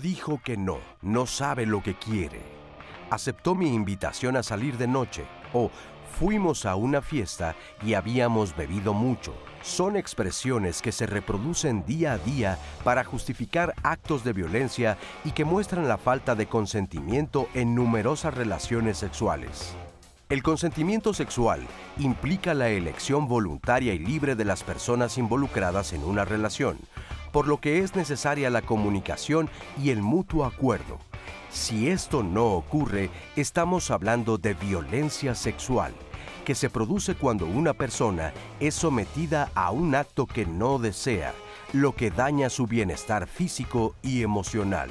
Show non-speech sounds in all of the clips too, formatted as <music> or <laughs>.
Dijo que no, no sabe lo que quiere. Aceptó mi invitación a salir de noche o fuimos a una fiesta y habíamos bebido mucho. Son expresiones que se reproducen día a día para justificar actos de violencia y que muestran la falta de consentimiento en numerosas relaciones sexuales. El consentimiento sexual implica la elección voluntaria y libre de las personas involucradas en una relación, por lo que es necesaria la comunicación y el mutuo acuerdo. Si esto no ocurre, estamos hablando de violencia sexual, que se produce cuando una persona es sometida a un acto que no desea, lo que daña su bienestar físico y emocional.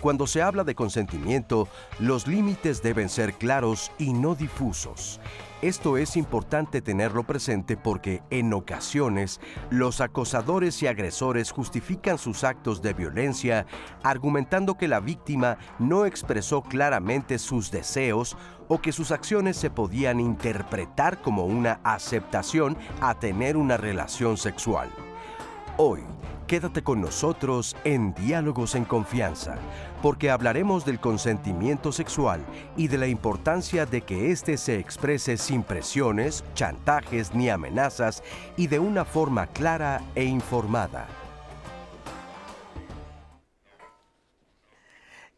Cuando se habla de consentimiento, los límites deben ser claros y no difusos. Esto es importante tenerlo presente porque en ocasiones los acosadores y agresores justifican sus actos de violencia argumentando que la víctima no expresó claramente sus deseos o que sus acciones se podían interpretar como una aceptación a tener una relación sexual. Hoy, quédate con nosotros en Diálogos en Confianza, porque hablaremos del consentimiento sexual y de la importancia de que éste se exprese sin presiones, chantajes ni amenazas y de una forma clara e informada.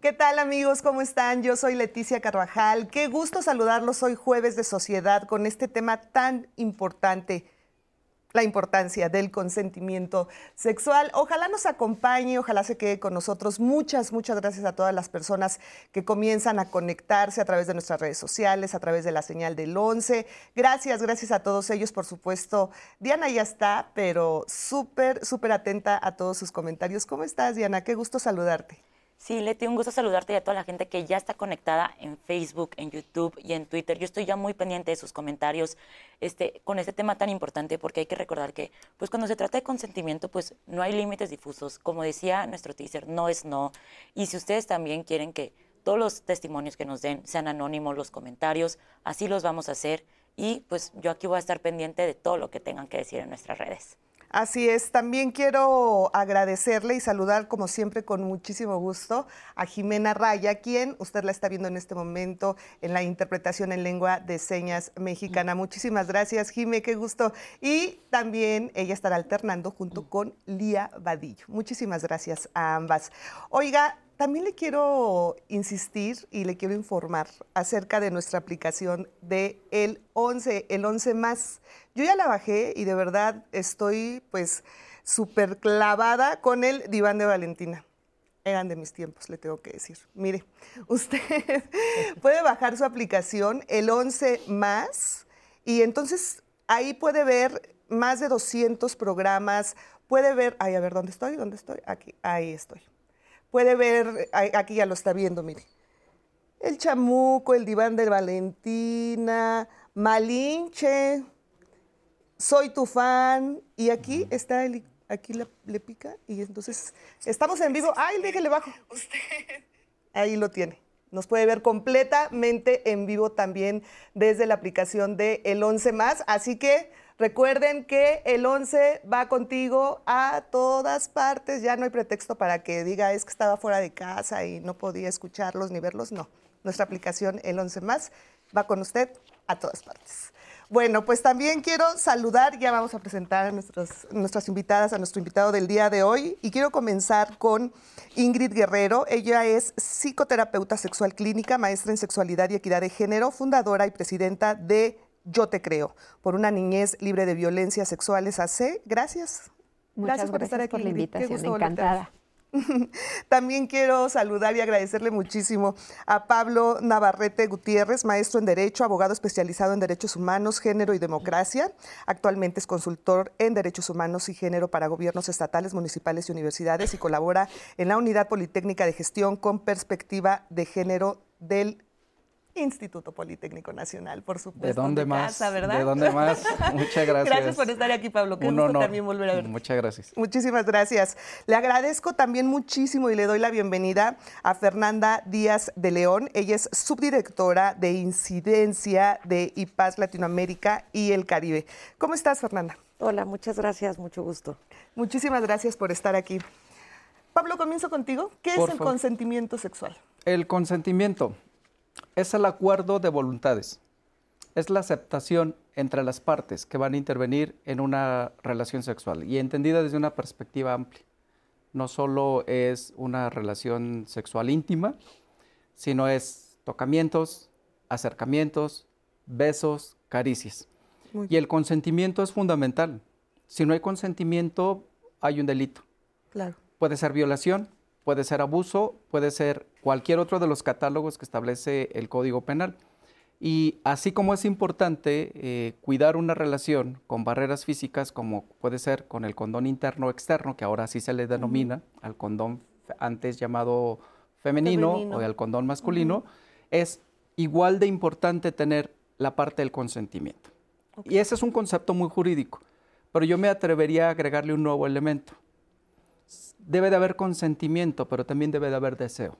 ¿Qué tal amigos? ¿Cómo están? Yo soy Leticia Carvajal. Qué gusto saludarlos hoy jueves de sociedad con este tema tan importante la importancia del consentimiento sexual. Ojalá nos acompañe, ojalá se quede con nosotros. Muchas, muchas gracias a todas las personas que comienzan a conectarse a través de nuestras redes sociales, a través de la señal del 11. Gracias, gracias a todos ellos, por supuesto. Diana ya está, pero súper, súper atenta a todos sus comentarios. ¿Cómo estás, Diana? Qué gusto saludarte. Sí, Leti, un gusto saludarte y a toda la gente que ya está conectada en Facebook, en YouTube y en Twitter. Yo estoy ya muy pendiente de sus comentarios este, con este tema tan importante porque hay que recordar que pues cuando se trata de consentimiento pues no hay límites difusos. Como decía nuestro teaser, no es no. Y si ustedes también quieren que todos los testimonios que nos den sean anónimos, los comentarios, así los vamos a hacer. Y pues yo aquí voy a estar pendiente de todo lo que tengan que decir en nuestras redes. Así es, también quiero agradecerle y saludar como siempre con muchísimo gusto a Jimena Raya, quien usted la está viendo en este momento en la interpretación en lengua de señas mexicana. Muchísimas gracias, Jime, qué gusto. Y también ella estará alternando junto con Lía Vadillo. Muchísimas gracias a ambas. Oiga, también le quiero insistir y le quiero informar acerca de nuestra aplicación de el 11, el 11 más. Yo ya la bajé y de verdad estoy pues súper clavada con el diván de Valentina. Eran de mis tiempos, le tengo que decir. Mire, <laughs> usted puede bajar su aplicación, el 11 más, y entonces ahí puede ver más de 200 programas, puede ver, ay, a ver, ¿dónde estoy? ¿Dónde estoy? Aquí, ahí estoy Puede ver, aquí ya lo está viendo, mire. El chamuco, el diván de Valentina, Malinche, soy tu fan. Y aquí está el, aquí le, pica y entonces estamos en vivo. Ay, déjele bajo. Usted. Ahí lo tiene. Nos puede ver completamente en vivo también desde la aplicación de El 11 más. Así que Recuerden que el 11 va contigo a todas partes. Ya no hay pretexto para que diga es que estaba fuera de casa y no podía escucharlos ni verlos. No, nuestra aplicación el 11 más va con usted a todas partes. Bueno, pues también quiero saludar, ya vamos a presentar a nuestras invitadas, a nuestro invitado del día de hoy. Y quiero comenzar con Ingrid Guerrero. Ella es psicoterapeuta sexual clínica, maestra en sexualidad y equidad de género, fundadora y presidenta de yo te creo, por una niñez libre de violencias sexuales AC. Gracias. Muchas gracias por estar aquí. Por la invitación, encantada. <laughs> También quiero saludar y agradecerle muchísimo a Pablo Navarrete Gutiérrez, maestro en Derecho, abogado especializado en Derechos Humanos, Género y Democracia. Actualmente es consultor en Derechos Humanos y Género para gobiernos estatales, municipales y universidades y colabora en la Unidad Politécnica de Gestión con Perspectiva de Género del Instituto Politécnico Nacional, por supuesto. ¿De dónde más? ¿verdad? ¿De dónde más? Muchas gracias. Gracias por estar aquí, Pablo. Qué gusto también volver a ver. Muchas gracias. Muchísimas gracias. Le agradezco también muchísimo y le doy la bienvenida a Fernanda Díaz de León. Ella es subdirectora de incidencia de IPAS Latinoamérica y el Caribe. ¿Cómo estás, Fernanda? Hola, muchas gracias, mucho gusto. Muchísimas gracias por estar aquí. Pablo, comienzo contigo. ¿Qué es el consentimiento sexual? El consentimiento es el acuerdo de voluntades. Es la aceptación entre las partes que van a intervenir en una relación sexual y entendida desde una perspectiva amplia. No solo es una relación sexual íntima, sino es tocamientos, acercamientos, besos, caricias. y el consentimiento es fundamental. Si no hay consentimiento, hay un delito. Claro. Puede ser violación, puede ser abuso, puede ser cualquier otro de los catálogos que establece el Código Penal. Y así como es importante eh, cuidar una relación con barreras físicas, como puede ser con el condón interno o externo, que ahora sí se le denomina al condón antes llamado femenino, o al condón masculino, es igual de importante tener la parte del consentimiento. Y ese es un concepto muy jurídico, pero yo me atrevería a agregarle un nuevo elemento debe de haber consentimiento, pero también debe de haber deseo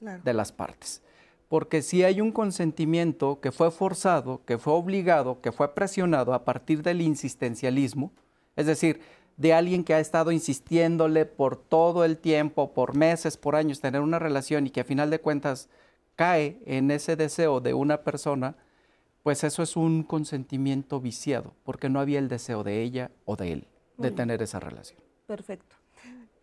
de las partes. Porque si hay un consentimiento que fue forzado, que fue obligado, que fue presionado a partir del insistencialismo, es decir, de alguien que ha estado insistiéndole por todo el tiempo, por meses, por años, tener una relación y que a final de cuentas cae en ese deseo de una persona, pues eso es un consentimiento viciado, porque no había el deseo de ella o de él de tener esa relación. Perfecto.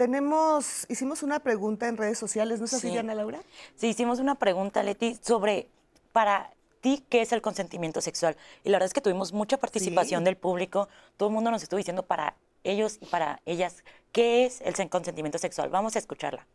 Tenemos, hicimos una pregunta en redes sociales, ¿no es así, Diana Laura? Sí, hicimos una pregunta, Leti, sobre para ti qué es el consentimiento sexual. Y la verdad es que tuvimos mucha participación del público, todo el mundo nos estuvo diciendo para ellos y para ellas qué es el consentimiento sexual. Vamos a escucharla.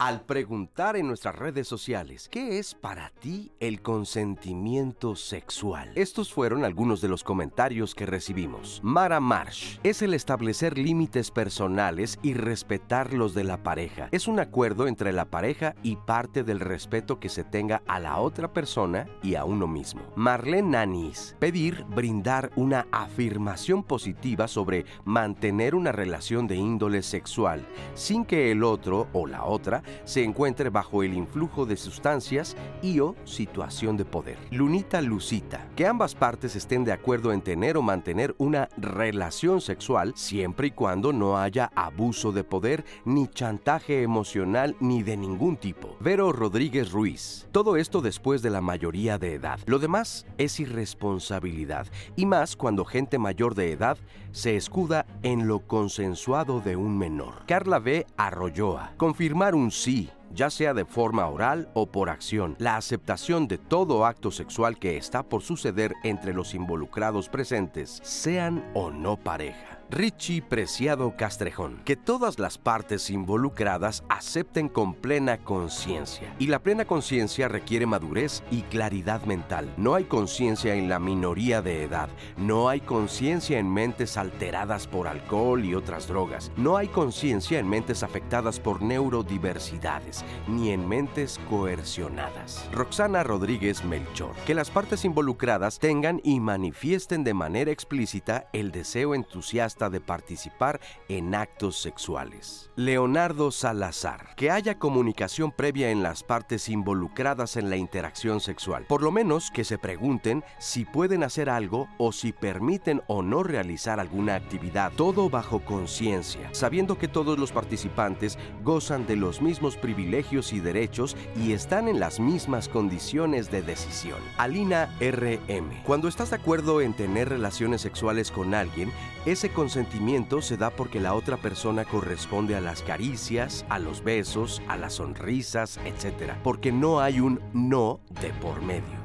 Al preguntar en nuestras redes sociales, ¿qué es para ti el consentimiento sexual? Estos fueron algunos de los comentarios que recibimos. Mara Marsh, es el establecer límites personales y respetar los de la pareja. Es un acuerdo entre la pareja y parte del respeto que se tenga a la otra persona y a uno mismo. Marlene Nanis, pedir, brindar una afirmación positiva sobre mantener una relación de índole sexual sin que el otro o la otra se encuentre bajo el influjo de sustancias y o situación de poder. Lunita Lucita, que ambas partes estén de acuerdo en tener o mantener una relación sexual siempre y cuando no haya abuso de poder ni chantaje emocional ni de ningún tipo. Vero Rodríguez Ruiz, todo esto después de la mayoría de edad. Lo demás es irresponsabilidad y más cuando gente mayor de edad se escuda en lo consensuado de un menor. Carla B. Arroyoa, confirmar un sí ya sea de forma oral o por acción, la aceptación de todo acto sexual que está por suceder entre los involucrados presentes, sean o no pareja. Richie Preciado Castrejón, que todas las partes involucradas acepten con plena conciencia. Y la plena conciencia requiere madurez y claridad mental. No hay conciencia en la minoría de edad, no hay conciencia en mentes alteradas por alcohol y otras drogas, no hay conciencia en mentes afectadas por neurodiversidades, ni en mentes coercionadas. Roxana Rodríguez Melchor, que las partes involucradas tengan y manifiesten de manera explícita el deseo entusiasta de participar en actos sexuales. Leonardo Salazar, que haya comunicación previa en las partes involucradas en la interacción sexual, por lo menos que se pregunten si pueden hacer algo o si permiten o no realizar alguna actividad, todo bajo conciencia, sabiendo que todos los participantes gozan de los mismos privilegios y derechos y están en las mismas condiciones de decisión. Alina RM, cuando estás de acuerdo en tener relaciones sexuales con alguien, ese consentimiento se da porque la otra persona corresponde a las caricias, a los besos, a las sonrisas, etc. Porque no hay un no de por medio.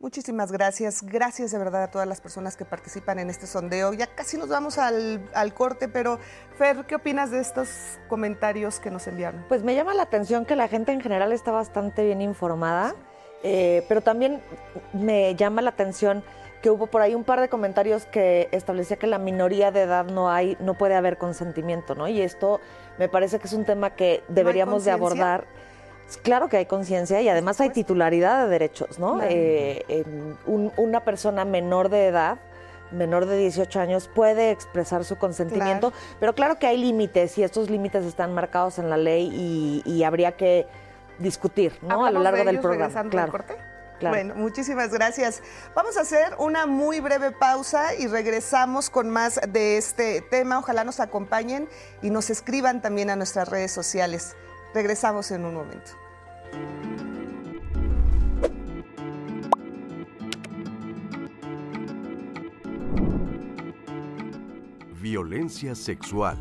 Muchísimas gracias. Gracias de verdad a todas las personas que participan en este sondeo. Ya casi nos vamos al, corte, pero Fer, ¿qué opinas de estos comentarios que nos enviaron? Pues me llama la atención que la gente en general está bastante bien informada, eh, pero también me llama la atención que hubo por ahí un par de comentarios que establecía que la minoría de edad no hay, no puede haber consentimiento, ¿no? Y esto me parece que es un tema que deberíamos de abordar. Claro que hay conciencia y además hay titularidad de derechos, ¿no? Eh, una persona menor de edad, menor de 18 años, puede expresar su consentimiento, pero claro que hay límites y estos límites están marcados en la ley y, habría que discutir, ¿no? A lo largo del programa. Claro. Corte? Bueno, muchísimas gracias. Vamos a hacer una muy breve pausa y regresamos con más de este tema. Ojalá nos acompañen y nos escriban también a nuestras redes sociales. Regresamos en un momento. Violencia sexual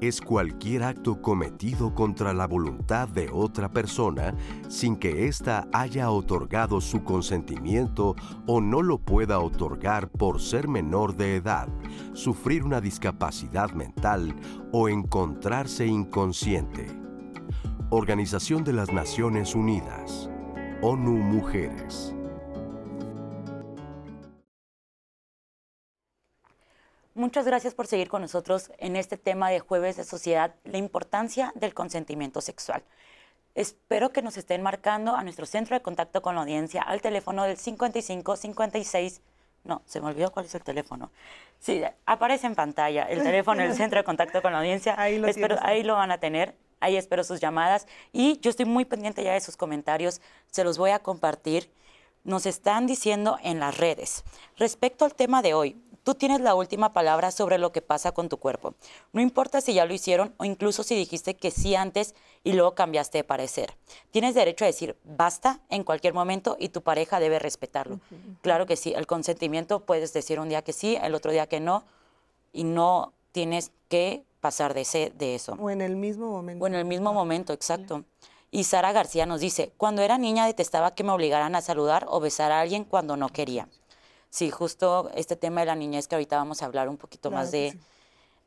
es cualquier acto cometido contra la voluntad de otra persona sin que ésta haya otorgado su consentimiento o no lo pueda otorgar por ser menor de edad, sufrir una discapacidad mental o encontrarse inconsciente. Organización de las Naciones Unidas. ONU Mujeres. Muchas gracias por seguir con nosotros en este tema de Jueves de Sociedad, la importancia del consentimiento sexual. Espero que nos estén marcando a nuestro centro de contacto con la audiencia al teléfono del 55 56 no, se me olvidó cuál es el teléfono. Sí, aparece en pantalla el <laughs> teléfono del centro de contacto con la audiencia. Ahí lo, espero, ahí lo van a tener. Ahí espero sus llamadas. Y yo estoy muy pendiente ya de sus comentarios. Se los voy a compartir. Nos están diciendo en las redes. Respecto al tema de hoy, Tú tienes la última palabra sobre lo que pasa con tu cuerpo. No importa si ya lo hicieron o incluso si dijiste que sí antes y luego cambiaste de parecer. Tienes derecho a decir basta en cualquier momento y tu pareja debe respetarlo. Claro que sí, el consentimiento puedes decir un día que sí, el otro día que no y no tienes que pasar de, ese, de eso. O en el mismo momento. O en el mismo momento, exacto. Y Sara García nos dice, cuando era niña detestaba que me obligaran a saludar o besar a alguien cuando no quería. Sí, justo este tema de la niñez que ahorita vamos a hablar un poquito más de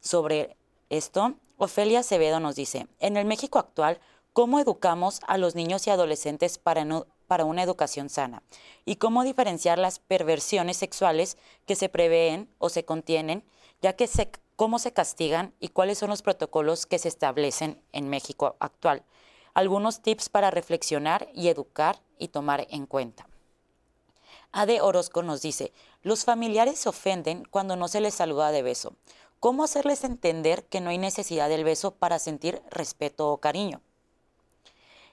sobre esto. Ofelia Acevedo nos dice, en el México actual, ¿cómo educamos a los niños y adolescentes para, para una educación sana? ¿Y cómo diferenciar las perversiones sexuales que se prevén o se contienen, ya que se, cómo se castigan y cuáles son los protocolos que se establecen en México actual? Algunos tips para reflexionar y educar y tomar en cuenta. Ade Orozco nos dice, los familiares se ofenden cuando no se les saluda de beso. ¿Cómo hacerles entender que no hay necesidad del beso para sentir respeto o cariño?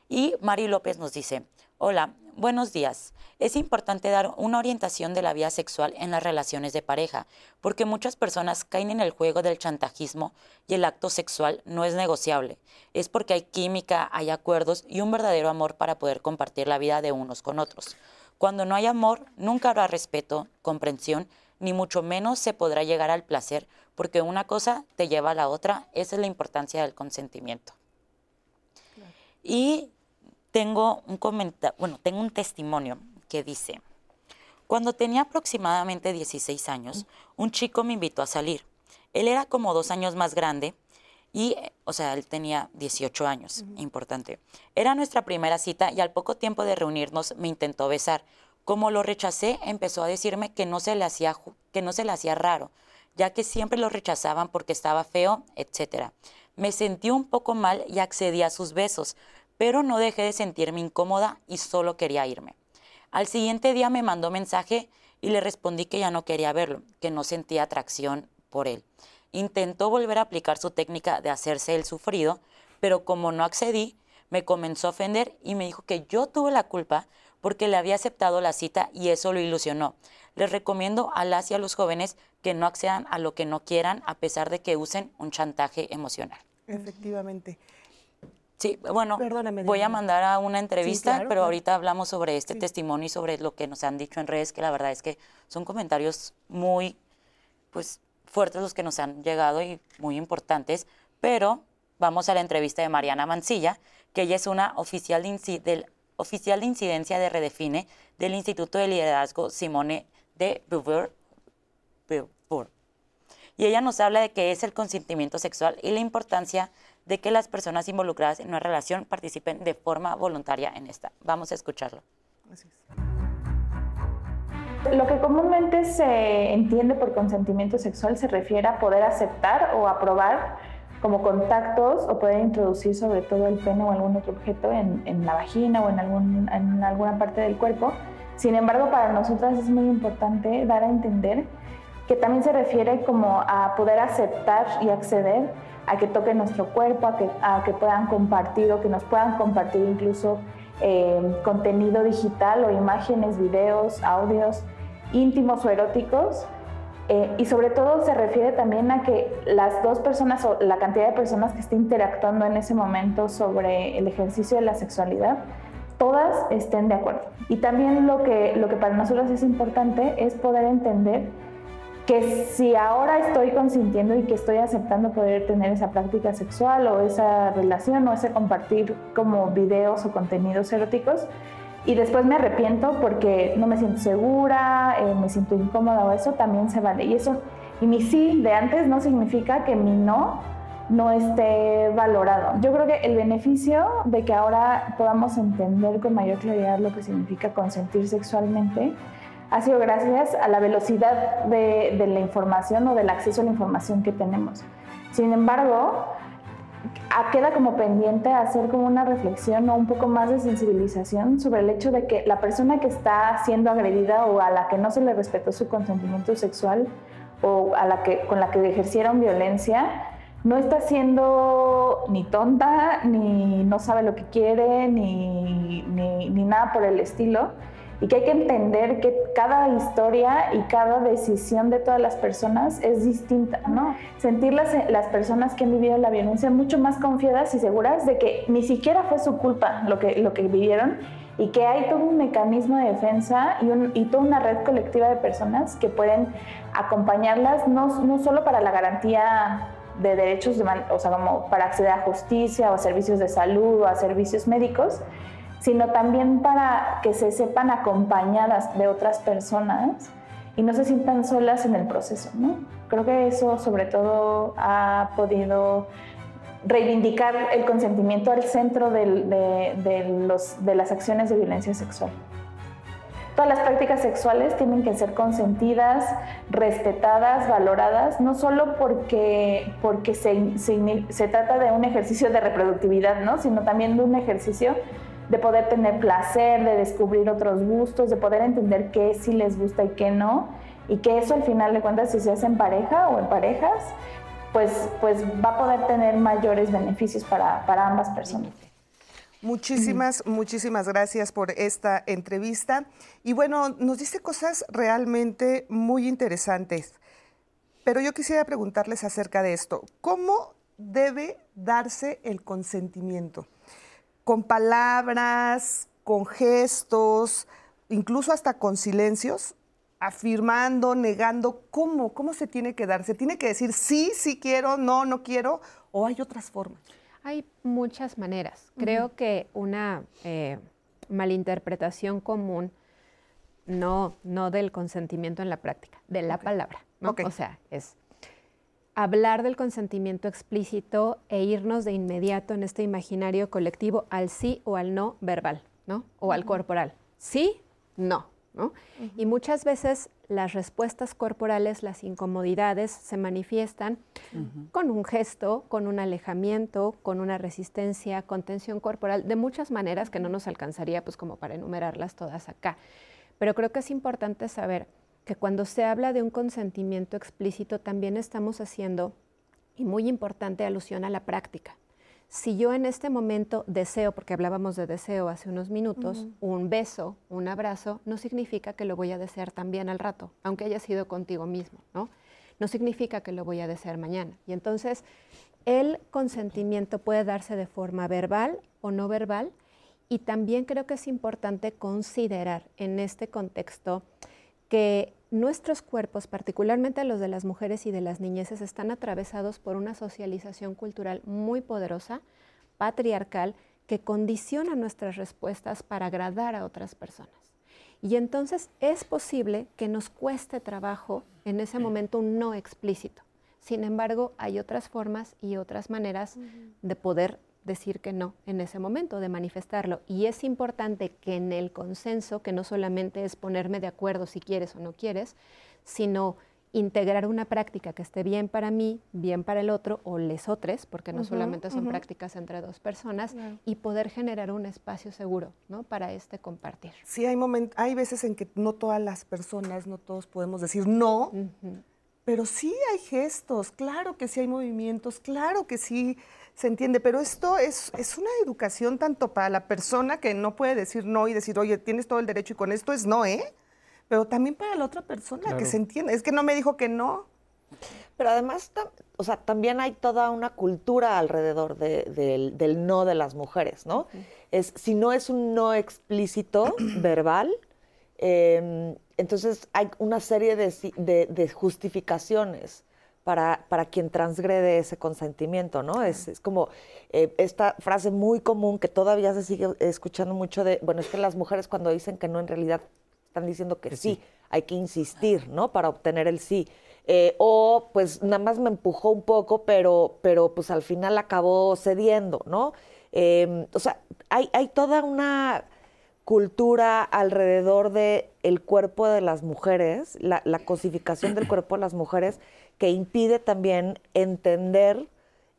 Y Mari López nos dice, hola, buenos días. Es importante dar una orientación de la vida sexual en las relaciones de pareja, porque muchas personas caen en el juego del chantajismo y el acto sexual no es negociable. Es porque hay química, hay acuerdos y un verdadero amor para poder compartir la vida de unos con otros. Cuando no hay amor, nunca habrá respeto, comprensión, ni mucho menos se podrá llegar al placer, porque una cosa te lleva a la otra. Esa es la importancia del consentimiento. Y tengo un comentario, bueno, tengo un testimonio que dice, cuando tenía aproximadamente 16 años, un chico me invitó a salir. Él era como dos años más grande y, o sea, él tenía 18 años, importante. Era nuestra primera cita y al poco tiempo de reunirnos me intentó besar. Como lo rechacé, empezó a decirme que no se le hacía, que no se le hacía raro, ya que siempre lo rechazaban porque estaba feo, etc. Me sentí un poco mal y accedí a sus besos, pero no dejé de sentirme incómoda y solo quería irme. Al siguiente día me mandó mensaje y le respondí que ya no quería verlo, que no sentía atracción por él intentó volver a aplicar su técnica de hacerse el sufrido, pero como no accedí, me comenzó a ofender y me dijo que yo tuve la culpa porque le había aceptado la cita y eso lo ilusionó. Les recomiendo a las y a los jóvenes que no accedan a lo que no quieran a pesar de que usen un chantaje emocional. Efectivamente. Sí, bueno, voy a mandar a una entrevista, pero ahorita hablamos sobre este testimonio y sobre lo que nos han dicho en redes, que la verdad es que son comentarios muy, pues, fuertes los que nos han llegado y muy importantes, pero vamos a la entrevista de Mariana Mancilla, que ella es una oficial de, del, oficial de incidencia de Redefine del Instituto de Liderazgo Simone de Beauvoir. Y ella nos habla de qué es el consentimiento sexual y la importancia de que las personas involucradas en una relación participen de forma voluntaria en esta. Vamos a escucharlo. Gracias. Lo que comúnmente se entiende por consentimiento sexual se refiere a poder aceptar o aprobar como contactos o poder introducir sobre todo el pene o algún otro objeto en, la vagina o en, algún, en alguna parte del cuerpo. Sin embargo, para nosotras es muy importante dar a entender que también se refiere como a poder aceptar y acceder a que toquen nuestro cuerpo, a que, a que puedan compartir o que nos puedan compartir incluso eh, contenido digital o imágenes, videos, audios íntimos o eróticos. Eh, y sobre todo se refiere también a que las dos personas o la cantidad de personas que estén interactuando en ese momento sobre el ejercicio de la sexualidad, todas estén de acuerdo. Y también lo que, lo que para nosotros es importante es poder entender que si ahora estoy consintiendo y que estoy aceptando poder tener esa práctica sexual o esa relación o ese compartir como videos o contenidos eróticos, y después me arrepiento porque no me siento segura, eh, me siento incómoda o eso, también se vale. Y eso, y mi sí de antes no significa que mi no no esté valorado. Yo creo que el beneficio de que ahora podamos entender con mayor claridad lo que significa consentir sexualmente ha sido gracias a la velocidad de, de la información o del acceso a la información que tenemos. Sin embargo, queda como pendiente hacer como una reflexión o un poco más de sensibilización sobre el hecho de que la persona que está siendo agredida o a la que no se le respetó su consentimiento sexual o a la que, con la que ejercieron violencia, no está siendo ni tonta, ni no sabe lo que quiere, ni, ni, ni nada por el estilo y que hay que entender que cada historia y cada decisión de todas las personas es distinta, ¿no? Sentir las, las personas que han vivido la violencia mucho más confiadas y seguras de que ni siquiera fue su culpa lo que, lo que vivieron y que hay todo un mecanismo de defensa y, un, y toda una red colectiva de personas que pueden acompañarlas no, no solo para la garantía de derechos, de, o sea, como para acceder a justicia o a servicios de salud o a servicios médicos, sino también para que se sepan acompañadas de otras personas y no se sientan solas en el proceso. ¿no? Creo que eso sobre todo ha podido reivindicar el consentimiento al centro de, los, de las acciones de violencia sexual. Todas las prácticas sexuales tienen que ser consentidas, respetadas, valoradas, no solo porque, porque se, se, se, trata de un ejercicio de reproductividad, ¿no? sino también de un ejercicio de poder tener placer, de descubrir otros gustos, de poder entender qué sí les gusta y qué no, y que eso al final de cuentas, si se hace en pareja o en parejas, pues, pues va a poder tener mayores beneficios para, para ambas personas. Muchísimas, muchísimas gracias por esta entrevista. Y bueno, nos dice cosas realmente muy interesantes. Pero yo quisiera preguntarles acerca de esto. ¿Cómo debe darse el consentimiento? Con palabras, con gestos, incluso hasta con silencios, afirmando, negando, ¿cómo? ¿Cómo se tiene que dar? ¿Se tiene que decir sí, sí quiero, no, no quiero? ¿O hay otras formas? Hay muchas maneras. Creo que una eh, malinterpretación común, no, no del consentimiento en la práctica, de la palabra. O sea, es hablar del consentimiento explícito e irnos de inmediato en este imaginario colectivo al sí o al no verbal, ¿no? O al corporal. Sí, no, ¿no? Y muchas veces las respuestas corporales, las incomodidades se manifiestan con un gesto, con un alejamiento, con una resistencia, con tensión corporal, de muchas maneras que no nos alcanzaría pues como para enumerarlas todas acá. Pero creo que es importante saber que cuando se habla de un consentimiento explícito también estamos haciendo, y muy importante, alusión a la práctica. Si yo en este momento deseo, porque hablábamos de deseo hace unos minutos, un beso, un abrazo, no significa que lo voy a desear también al rato, aunque haya sido contigo mismo, ¿no? No significa que lo voy a desear mañana. Y entonces, el consentimiento puede darse de forma verbal o no verbal, y también creo que es importante considerar en este contexto que nuestros cuerpos, particularmente los de las mujeres y de las niñeces, están atravesados por una socialización cultural muy poderosa, patriarcal, que condiciona nuestras respuestas para agradar a otras personas. Y entonces es posible que nos cueste trabajo en ese momento un no explícito. Sin embargo, hay otras formas y otras maneras de poder decir que no en ese momento, de manifestarlo. Y es importante que en el consenso, que no solamente es ponerme de acuerdo si quieres o no quieres, sino integrar una práctica que esté bien para mí, bien para el otro o les otros, porque no solamente son prácticas entre dos personas, y poder generar un espacio seguro ¿no? para este compartir. Sí, hay, hay veces en que no todas las personas, no todos podemos decir no, pero sí hay gestos, claro que sí hay movimientos, claro que sí se entiende, pero esto es, es una educación tanto para la persona que no puede decir no y decir, oye, tienes todo el derecho y con esto es no, ¿eh? Pero también para la otra persona que se entiende. Es que no me dijo que no. Pero además, o sea, también hay toda una cultura alrededor del, no de las mujeres, ¿no? Es, si no es un no explícito, <clears throat> verbal, em, entonces hay una serie de, justificaciones para, para, quien transgrede ese consentimiento, ¿no? Es, es como eh, esta frase muy común que todavía se sigue escuchando mucho de, bueno, es que las mujeres cuando dicen que no, en realidad están diciendo que, sí. hay que insistir, ¿no? Para obtener el sí. Eh, o pues nada más me empujó un poco, pero, pero pues al final acabó cediendo, ¿no? Em, o sea, hay, hay toda una cultura alrededor del el cuerpo de las mujeres, la, cosificación del cuerpo de las mujeres, que impide también entender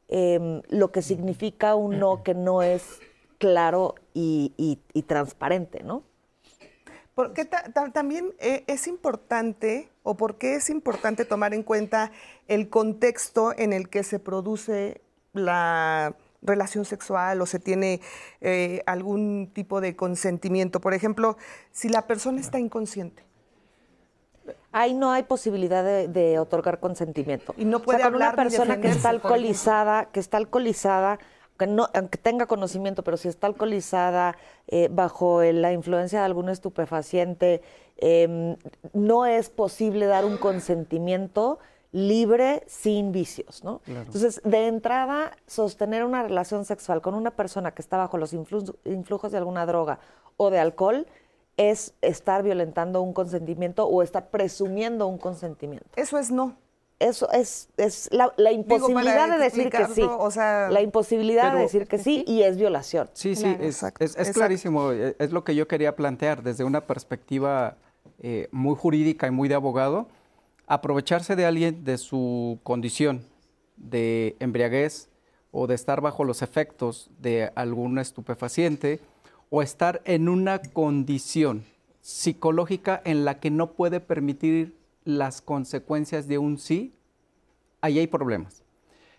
em, lo que significa un no que no es claro y, transparente, ¿no? Porque también eh, es importante, o por qué es importante tomar en cuenta el contexto en el que se produce la relación sexual o se tiene eh, algún tipo de consentimiento. Por ejemplo, si la persona está inconsciente. Ahí no hay posibilidad de, otorgar consentimiento. Y no puede hablar una persona que está alcoholizada, que está alcoholizada, aunque tenga conocimiento, pero si está alcoholizada, eh, bajo la influencia de algún estupefaciente, em, no es posible dar un consentimiento libre sin vicios, ¿no? Entonces, de entrada, sostener una relación sexual con una persona que está bajo los influjos de alguna droga o de alcohol es estar violentando un consentimiento o estar presumiendo un consentimiento. Eso es no eso es, es la, imposibilidad de decir que sí. la imposibilidad de decir que sí <laughs> y es violación. Sí, sí, es, es, clarísimo. Eh, es lo que yo quería plantear desde una perspectiva eh, muy jurídica y muy de abogado. Aprovecharse de alguien de su condición de embriaguez o de estar bajo los efectos de algún estupefaciente o estar en una condición psicológica en la que no puede permitir las consecuencias de un sí, ahí hay problemas.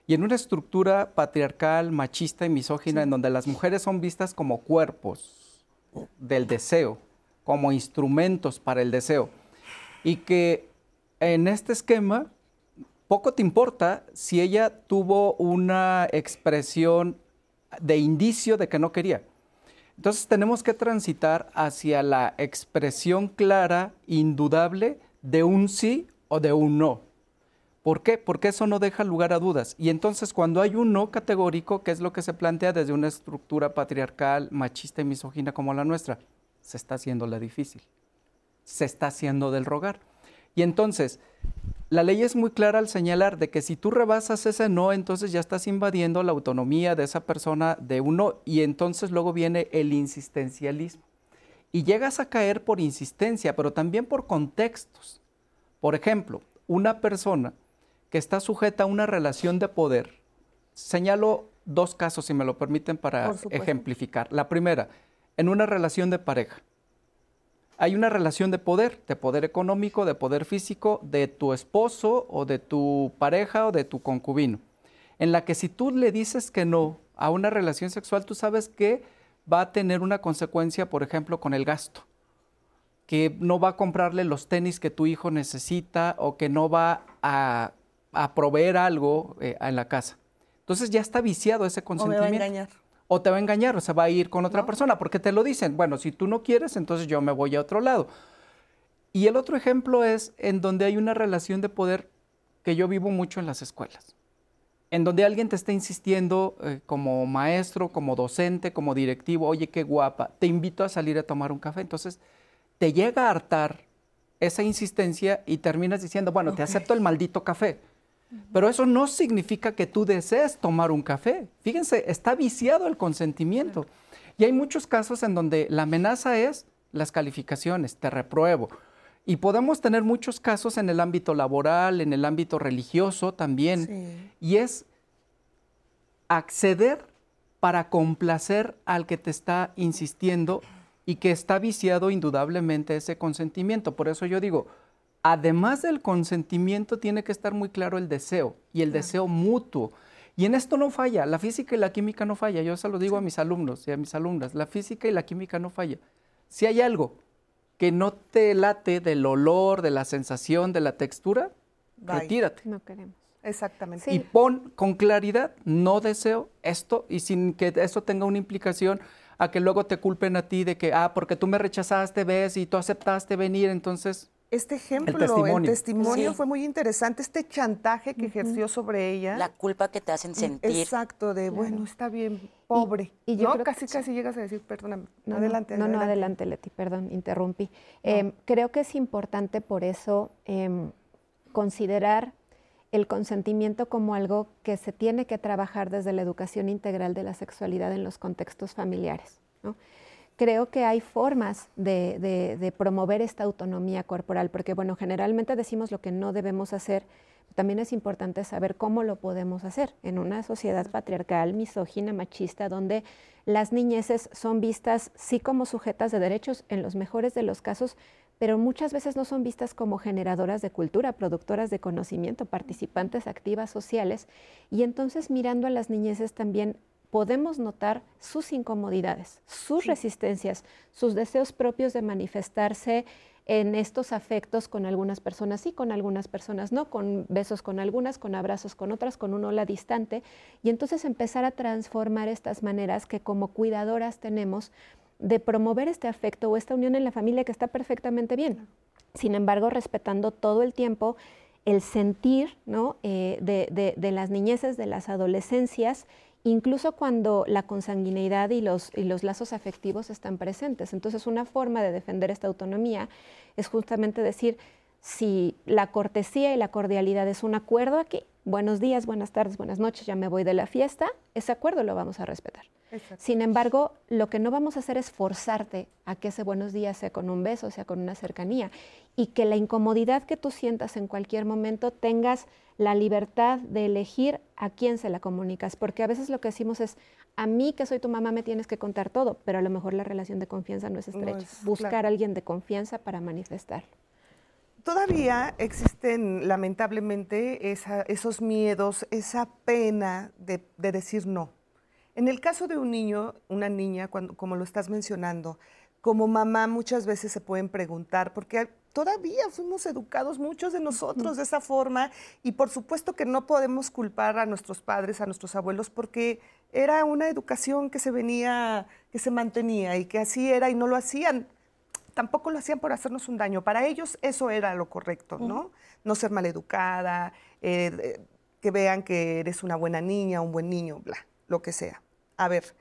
Y en una estructura patriarcal, machista y misógina, en donde las mujeres son vistas como cuerpos del deseo, como instrumentos para el deseo, y que en este esquema poco te importa si ella tuvo una expresión de indicio de que no quería. Entonces tenemos que transitar hacia la expresión clara, indudable, de un sí o de un no. ¿Por qué? Porque eso no deja lugar a dudas. Y entonces cuando hay un no categórico, que es lo que se plantea desde una estructura patriarcal, machista y misógina como la nuestra, se está haciendo la difícil. Se está haciendo del rogar. Y entonces, la ley es muy clara al señalar de que si tú rebasas ese no, entonces ya estás invadiendo la autonomía de esa persona de un no. Y entonces luego viene el insistencialismo y llegas a caer por insistencia, pero también por contextos. Por ejemplo, una persona que está sujeta a una relación de poder, señalo dos casos, si me lo permiten, para ejemplificar. La primera, en una relación de pareja. Hay una relación de poder, de poder económico, de poder físico, de tu esposo o de tu pareja o de tu concubino, en la que si tú le dices que no a una relación sexual, tú sabes que va a tener una consecuencia, por ejemplo, con el gasto, que no va a comprarle los tenis que tu hijo necesita o que no va a, proveer algo eh, en la casa. Entonces ya está viciado ese consentimiento. O me va a engañar. O te va a engañar, o se va a ir con otra persona, porque te lo dicen. Bueno, si tú no quieres, entonces yo me voy a otro lado. Y el otro ejemplo es en donde hay una relación de poder que yo vivo mucho en las escuelas en donde alguien te está insistiendo eh, como maestro, como docente, como directivo, oye, qué guapa, te invito a salir a tomar un café. Entonces, te llega a hartar esa insistencia y terminas diciendo, bueno, te acepto el maldito café. Pero eso no significa que tú desees tomar un café. Fíjense, está viciado el consentimiento. Y hay muchos casos en donde la amenaza es las calificaciones, te repruebo. Y podemos tener muchos casos en el ámbito laboral, en el ámbito religioso también. Y es acceder para complacer al que te está insistiendo y que está viciado indudablemente ese consentimiento. Por eso yo digo, además del consentimiento, tiene que estar muy claro el deseo y el deseo mutuo. Y en esto no falla, la física y la química no falla. Yo se lo digo a mis alumnos y a mis alumnas, la física y la química no falla. Si hay algo que no te late del olor, de la sensación, de la textura, retírate. No queremos. Exactamente. Y pon con claridad, no deseo esto y sin que eso tenga una implicación a que luego te culpen a ti de que, ah, porque tú me rechazaste, ves, y tú aceptaste venir, entonces este ejemplo, el testimonio, fue muy interesante, este chantaje que ejerció sobre ella. La culpa que te hacen sentir. Exacto, de bueno, está bien, pobre. Y, yo casi, casi llegas a decir, perdóname, no, adelante, no, no, adelante, Leti, perdón, interrumpí. Em, creo que es importante por eso em, considerar el consentimiento como algo que se tiene que trabajar desde la educación integral de la sexualidad en los contextos familiares. ¿no? Creo que hay formas de, promover esta autonomía corporal, porque bueno, generalmente decimos lo que no debemos hacer, también es importante saber cómo lo podemos hacer en una sociedad patriarcal, misógina, machista, donde las niñeces son vistas sí como sujetas de derechos en los mejores de los casos, pero muchas veces no son vistas como generadoras de cultura, productoras de conocimiento, participantes activas sociales. Y entonces mirando a las niñeces también podemos notar sus incomodidades, sus resistencias, sus deseos propios de manifestarse en estos afectos con algunas personas sí, con algunas personas no, con besos con algunas, con abrazos con otras, con un hola distante, y entonces empezar a transformar estas maneras que como cuidadoras tenemos de promover este afecto o esta unión en la familia que está perfectamente bien. Sin embargo, respetando todo el tiempo el sentir ¿no? Eh, de, de las niñeces, de las adolescencias, incluso cuando la consanguineidad y los, y los lazos afectivos están presentes. Entonces, una forma de defender esta autonomía es justamente decir, si la cortesía y la cordialidad es un acuerdo aquí, buenos días, buenas tardes, buenas noches, ya me voy de la fiesta, ese acuerdo lo vamos a respetar. Sin embargo, lo que no vamos a hacer es forzarte a que ese buenos días sea con un beso, sea con una cercanía, y que la incomodidad que tú sientas en cualquier momento tengas la libertad de elegir a quién se la comunicas, porque a veces lo que decimos es, a mí que soy tu mamá me tienes que contar todo, pero a lo mejor la relación de confianza no es estrecha. Buscar a alguien de confianza para manifestarlo todavía existen lamentablemente esos miedos, esa pena de, decir no. En el caso de un niño, una niña, cuando, como lo estás mencionando, como mamá muchas veces se pueden preguntar, porque todavía fuimos educados muchos de nosotros de esa forma y por supuesto que no podemos culpar a nuestros padres, a nuestros abuelos, porque era una educación que se venía, que se mantenía y que así era y no lo hacían tampoco lo hacían por hacernos un daño. Para ellos eso era lo correcto, ¿no? No ser maleducada, eh, que vean que eres una buena niña, un buen niño, bla, lo que sea. A ver,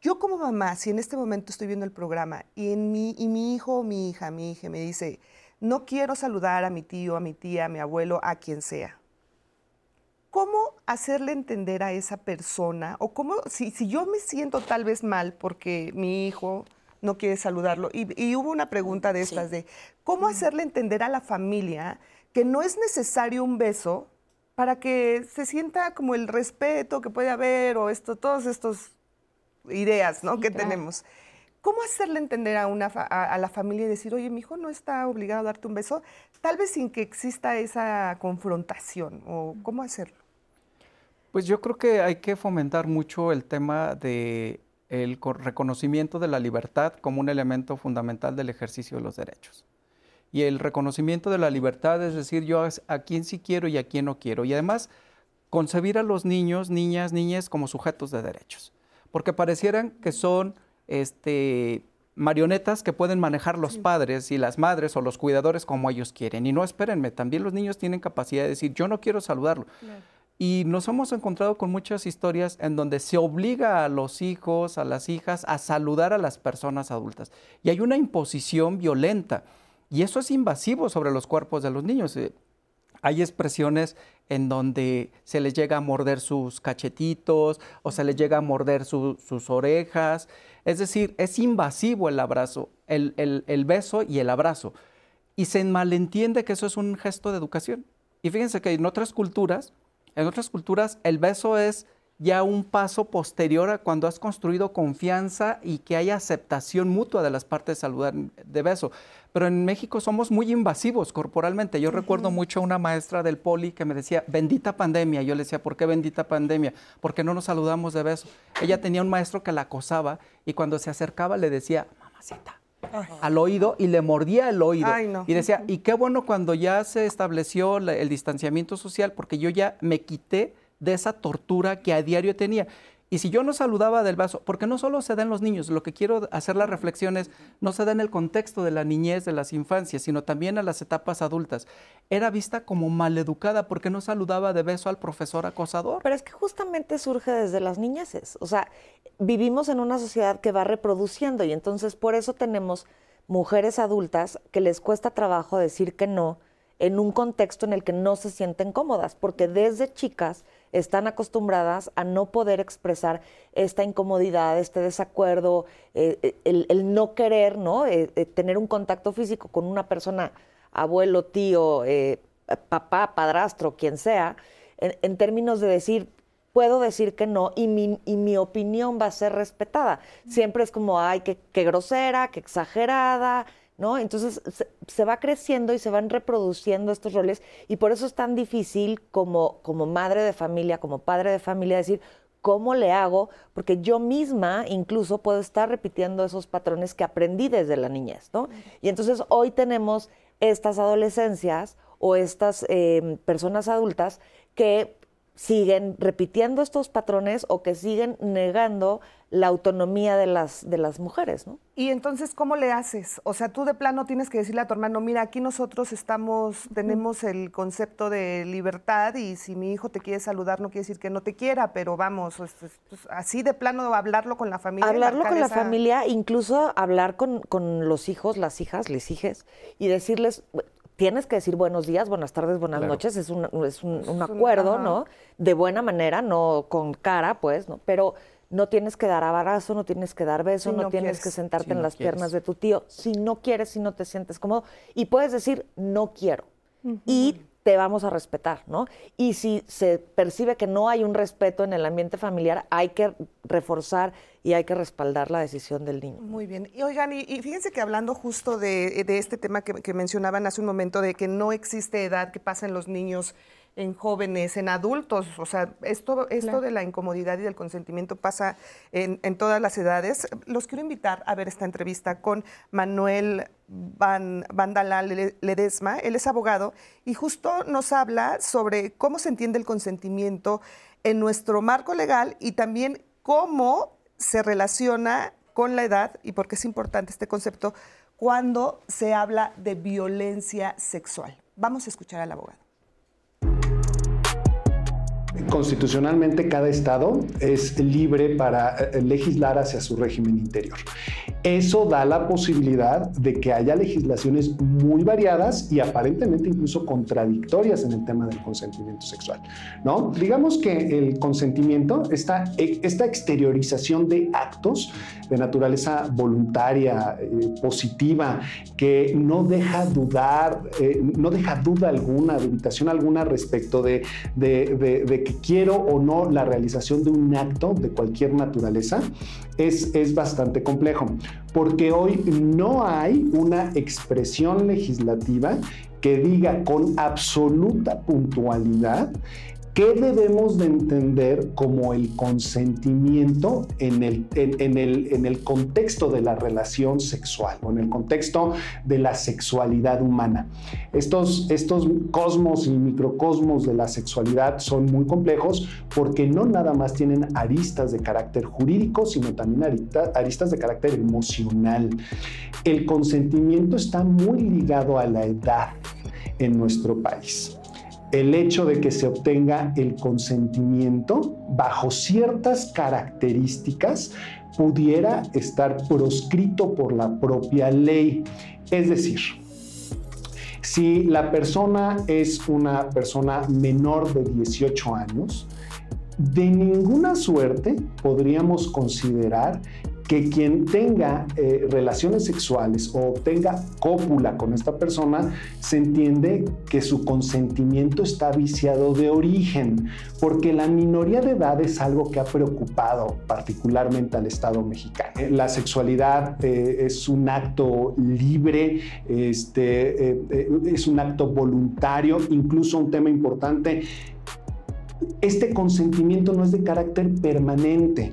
yo como mamá, si en este momento estoy viendo el programa y, en mi, y mi hijo o mi hija, mi hija me dice, no quiero saludar a mi tío, a mi tía, a mi abuelo, a quien sea. ¿Cómo hacerle entender a esa persona? O cómo, si, si yo me siento tal vez mal porque mi hijo no quiere saludarlo. Y, hubo una pregunta de estas de cómo hacerle entender a la familia que no es necesario un beso para que se sienta como el respeto que puede haber o esto, todas estas ideas ¿no? que tenemos. ¿Cómo hacerle entender a, una a, la familia y decir, oye, mi hijo no está obligado a darte un beso, tal vez sin que exista esa confrontación? ¿O cómo hacerlo? Pues yo creo que hay que fomentar mucho el tema de el reconocimiento de la libertad como un elemento fundamental del ejercicio de los derechos. Y el reconocimiento de la libertad es decir, yo a quién sí quiero y a quién no quiero. Y además, concebir a los niños, niñas, niñas como sujetos de derechos. Porque parecieran que son este, marionetas que pueden manejar los padres y las madres o los cuidadores como ellos quieren. Y no espérenme, también los niños tienen capacidad de decir, yo no quiero saludarlo. Y nos hemos encontrado con muchas historias en donde se obliga a los hijos, a las hijas, a saludar a las personas adultas. Y hay una imposición violenta. Y eso es invasivo sobre los cuerpos de los niños. Eh, hay expresiones en donde se les llega a morder sus cachetitos o se les llega a morder sus orejas. Es decir, es invasivo el abrazo, el, el beso y el abrazo. Y se malentiende que eso es un gesto de educación. Y fíjense que en otras culturas en otras culturas el beso es ya un paso posterior a cuando has construido confianza y que haya aceptación mutua de las partes saludar de beso. Pero en México somos muy invasivos corporalmente. Yo recuerdo mucho a una maestra del poli que me decía, bendita pandemia. Yo le decía, ¿por qué bendita pandemia? Porque no nos saludamos de beso. Ella tenía un maestro que la acosaba y cuando se acercaba le decía, mamacita, al oído y le mordía el oído. Y decía, y qué bueno cuando ya se estableció el distanciamiento social porque yo ya me quité de esa tortura que a diario tenía. Y si yo no saludaba del vaso, porque no solo se da en los niños, lo que quiero hacer la reflexión es, no se da en el contexto de la niñez, de las infancias, sino también a las etapas adultas. Era vista como maleducada porque no saludaba de beso al profesor acosador. Pero es que justamente surge desde las niñeces. O sea, vivimos en una sociedad que va reproduciendo y entonces por eso tenemos mujeres adultas que les cuesta trabajo decir que no en un contexto en el que no se sienten cómodas, porque desde chicas están acostumbradas a no poder expresar esta incomodidad, este desacuerdo, eh, eh, el, no querer, ¿no? Eh, tener un contacto físico con una persona, abuelo, tío, papá, padrastro, quien sea, en, términos de decir, puedo decir que no y mi, y mi, opinión va a ser respetada. Siempre es como, ay, qué, qué grosera, qué exagerada, ¿no? Entonces se, va creciendo y se van reproduciendo estos roles y por eso es tan difícil como, como madre de familia, como padre de familia, decir, ¿cómo le hago? Porque yo misma incluso puedo estar repitiendo esos patrones que aprendí desde la niñez, ¿no? Y entonces hoy tenemos estas adolescencias o estas em, personas adultas que siguen repitiendo estos patrones o que siguen negando la autonomía de las, de las mujeres, ¿no? Y entonces, ¿cómo le haces? O sea, tú de plano tienes que decirle a tu hermano, mira, aquí nosotros estamos, tenemos el concepto de libertad y si mi hijo te quiere saludar no quiere decir que no te quiera, pero vamos, así de plano hablarlo con la familia. Hablarlo con la familia, incluso hablar con, con, los hijos, las hijas, les hijes, y decirles, tienes que decir buenos días, buenas tardes, buenas noches, es un, es un, acuerdo, ¿no? De buena manera, no con cara, pues, ¿no? Pero no tienes que dar abrazo, no tienes que dar beso, no, tienes que sentarte en las piernas de tu tío. Si no quieres, si no te sientes cómodo. Y puedes decir, no quiero. Y te vamos a respetar, ¿no? Y si se percibe que no hay un respeto en el ambiente familiar, hay que reforzar y hay que respaldar la decisión del niño. Muy bien. Y oigan, y, fíjense que hablando justo de, este tema que, que, mencionaban hace un momento, de que no existe edad que pasen los niños en jóvenes, en adultos. O sea, esto, esto de la incomodidad y del consentimiento pasa en, todas las edades. Los quiero invitar a ver esta entrevista con Manuel Van, Ledesma. Él es abogado y justo nos habla sobre cómo se entiende el consentimiento en nuestro marco legal y también cómo se relaciona con la edad y por qué es importante este concepto cuando se habla de violencia sexual. Vamos a escuchar al abogado. Constitucionalmente cada estado es libre para eh, legislar hacia su régimen interior. Eso da la posibilidad de que haya legislaciones muy variadas y aparentemente incluso contradictorias en el tema del consentimiento sexual. ¿no? Digamos que el consentimiento, esta, esta exteriorización de actos de naturaleza voluntaria, eh, positiva, que no deja dudar, eh, no deja duda alguna, dubitación alguna respecto de, de, que quiero o no la realización de un acto de cualquier naturaleza, es, es bastante complejo, porque hoy no hay una expresión legislativa que diga con absoluta puntualidad ¿Qué debemos de entender como el consentimiento en el, en, el, en el contexto de la relación sexual o en el contexto de la sexualidad humana? Estos, estos cosmos y microcosmos de la sexualidad son muy complejos porque no nada más tienen aristas de carácter jurídico, sino también aristas de carácter emocional. El consentimiento está muy ligado a la edad en nuestro país el hecho de que se obtenga el consentimiento bajo ciertas características pudiera estar proscrito por la propia ley. Es decir, si la persona es una persona menor de 18 años, de ninguna suerte podríamos considerar que quien tenga eh, relaciones sexuales o tenga cópula con esta persona, se entiende que su consentimiento está viciado de origen, porque la minoría de edad es algo que ha preocupado particularmente al Estado mexicano. Eh, la sexualidad eh, es un acto libre, este, es un acto voluntario, incluso un tema importante, este consentimiento no es de carácter permanente.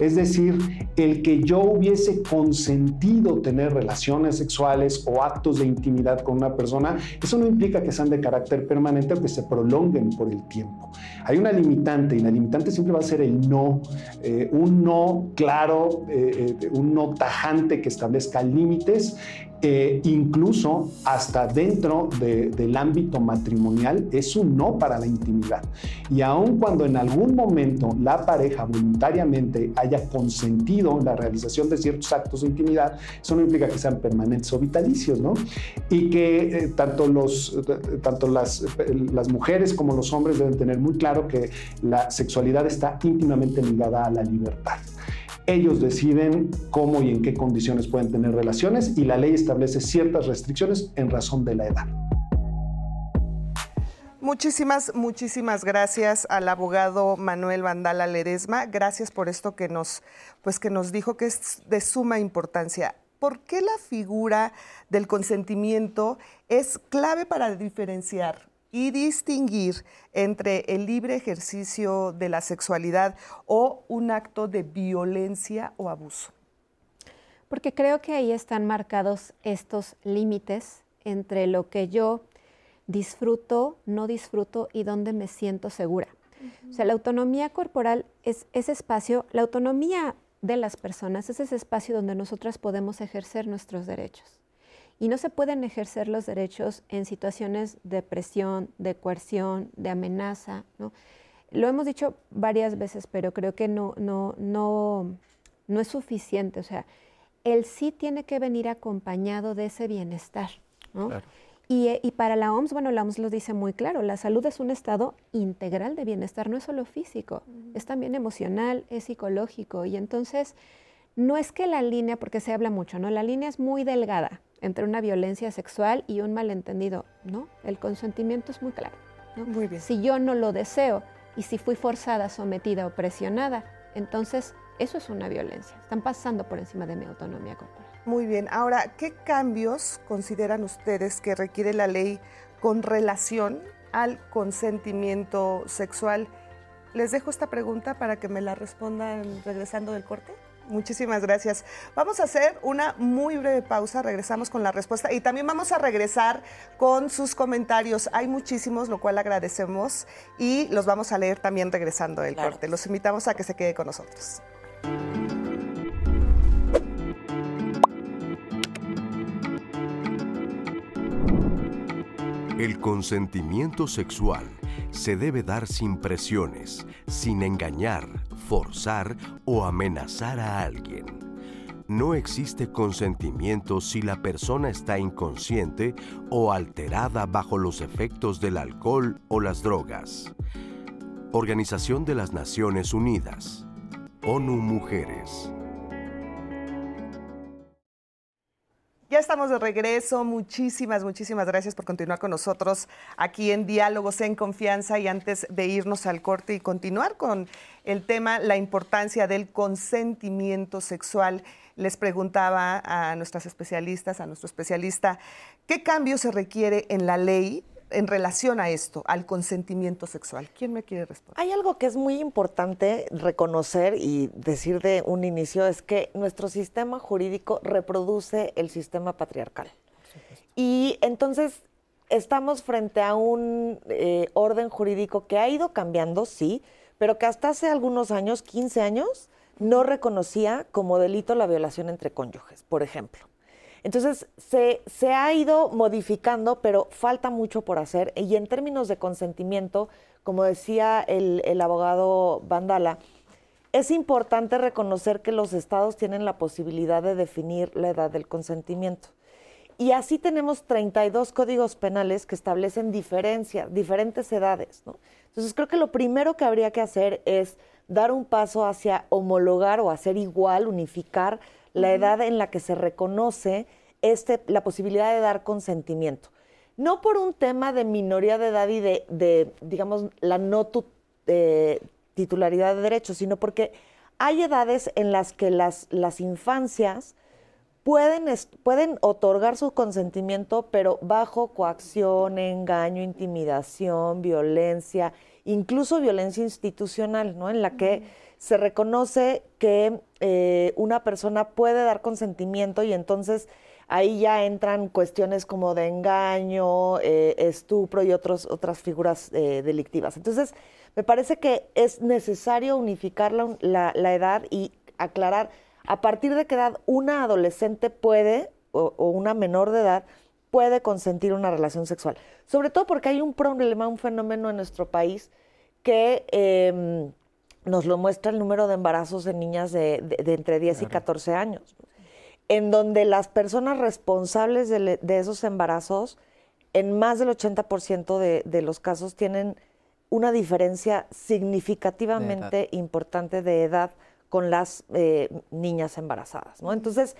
Es decir, el que yo hubiese consentido tener relaciones sexuales o actos de intimidad con una persona, eso no implica que sean de carácter permanente o que se prolonguen por el tiempo. Hay una limitante y la limitante siempre va a ser el no, eh, un no claro, eh, eh, un no tajante que establezca límites eh, incluso hasta dentro del ámbito matrimonial, es un no para la intimidad. Y aun cuando en algún momento la pareja voluntariamente haya consentido la realización de ciertos actos de intimidad, eso no implica que sean permanentes o vitalicios, ¿no? Y que eh, tanto, los, tanto las, las mujeres como los hombres deben tener muy claro que la sexualidad está íntimamente ligada a la libertad. Ellos deciden cómo y en qué condiciones pueden tener relaciones y la ley establece ciertas restricciones en razón de la edad. Muchísimas, muchísimas gracias al abogado Manuel Vandala Ledesma. Gracias por esto que nos, pues que nos dijo que es de suma importancia. ¿Por qué la figura del consentimiento es clave para diferenciar y distinguir entre el libre ejercicio de la sexualidad o un acto de violencia o abuso. Porque creo que ahí están marcados estos límites entre lo que yo disfruto, no disfruto y dónde me siento segura. O sea, la autonomía corporal es ese espacio, la autonomía de las personas es ese espacio donde nosotras podemos ejercer nuestros derechos y no se pueden ejercer los derechos en situaciones de presión, de coerción, de amenaza. ¿no? Lo hemos dicho varias veces, pero creo que no, no, no, no es suficiente. O sea, el sí tiene que venir acompañado de ese bienestar. ¿no? Y, y, para la OMS, bueno, la OMS lo dice muy claro, la salud es un estado integral de bienestar, no es solo físico, es también emocional, es psicológico. Y entonces, no es que la línea, porque se habla mucho, ¿no? La línea es muy delgada entre una violencia sexual y un malentendido, ¿no? El consentimiento es muy claro. Muy bien. Si yo no lo deseo y si fui forzada, sometida o presionada, entonces eso es una violencia. Están pasando por encima de mi autonomía corporal. Muy bien. Ahora, ¿qué cambios consideran ustedes que requiere la ley con relación al consentimiento sexual? Les dejo esta pregunta para que me la respondan regresando del corte. Muchísimas gracias. Vamos a hacer una muy breve pausa, regresamos con la respuesta y también vamos a regresar con sus comentarios. Hay muchísimos, lo cual agradecemos y los vamos a leer también regresando del corte. Los invitamos a que se quede con nosotros. El consentimiento sexual se debe dar sin presiones, sin engañar, forzar o amenazar a alguien. No existe consentimiento si la persona está inconsciente o alterada bajo los efectos del alcohol o las drogas. Organización de las Naciones Unidas. ONU Mujeres. Ya estamos de regreso. Muchísimas, muchísimas gracias por continuar con nosotros aquí en Diálogos en Confianza. Y antes de irnos al corte y continuar con el tema, la importancia del consentimiento sexual, les preguntaba a nuestras especialistas, a nuestro especialista, ¿qué cambio se requiere en la ley en relación a esto, al consentimiento sexual? ¿Quién me quiere responder? Hay algo que es muy importante reconocer y decir de un inicio, es que nuestro sistema jurídico reproduce el sistema patriarcal. Y entonces estamos frente a un eh, orden jurídico que ha ido cambiando, sí, pero que hasta hace algunos años, 15 años, no reconocía como delito la violación entre cónyuges, por ejemplo. Entonces, se, ha ido modificando, pero falta mucho por hacer. Y en términos de consentimiento, como decía el, el abogado Vandala, es importante reconocer que los estados tienen la posibilidad de definir la edad del consentimiento. Y así tenemos 32 códigos penales que establecen diferencias, diferentes edades, ¿no? Entonces creo que lo primero que habría que hacer es dar un paso hacia homologar o hacer igual, unificar la edad en la que se reconoce este, la posibilidad de dar consentimiento. No por un tema de minoría de edad y de, digamos, la no eh, titularidad de derechos, sino porque hay edades en las que las, las infancias pueden, pueden otorgar su consentimiento, pero bajo coacción, engaño, intimidación, violencia, incluso violencia institucional, ¿no? En la que se reconoce que eh, una persona puede dar consentimiento y entonces ahí ya entran cuestiones como de engaño, eh, estupro y otros, otras figuras eh, delictivas. Entonces, me parece que es necesario unificar la, edad y aclarar a partir de qué edad una adolescente puede, o, una menor de edad, puede consentir una relación sexual. Sobre todo porque hay un problema, un fenómeno en nuestro país que em, nos lo muestra el número de embarazos en niñas de, entre 10 y 14 años, en donde las personas responsables de, esos embarazos, en más del 80% de los casos, tienen una diferencia significativamente importante de edad con las eh, niñas embarazadas, ¿no? Entonces,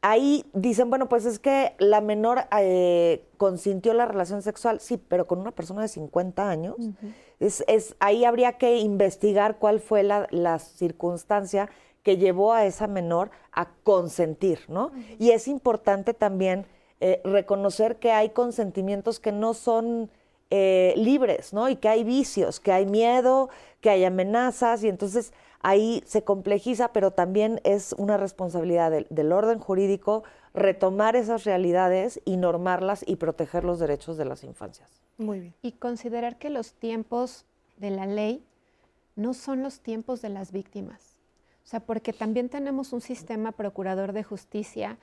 ahí dicen, bueno, pues es que la menor eh, consintió la relación sexual, sí, pero con una persona de 50 años, es, es, ahí habría que investigar cuál fue la, la, circunstancia que llevó a esa menor a consentir, ¿no? Y es importante también eh, reconocer que hay consentimientos que no son eh, libres, ¿no? Y que hay vicios, que hay miedo, que hay amenazas, y entonces ahí se complejiza, pero también es una responsabilidad del, orden jurídico retomar esas realidades y normarlas y proteger los derechos de las infancias. Muy bien. Y considerar que los tiempos de la ley no son los tiempos de las víctimas. O sea, porque también tenemos un sistema procurador de justicia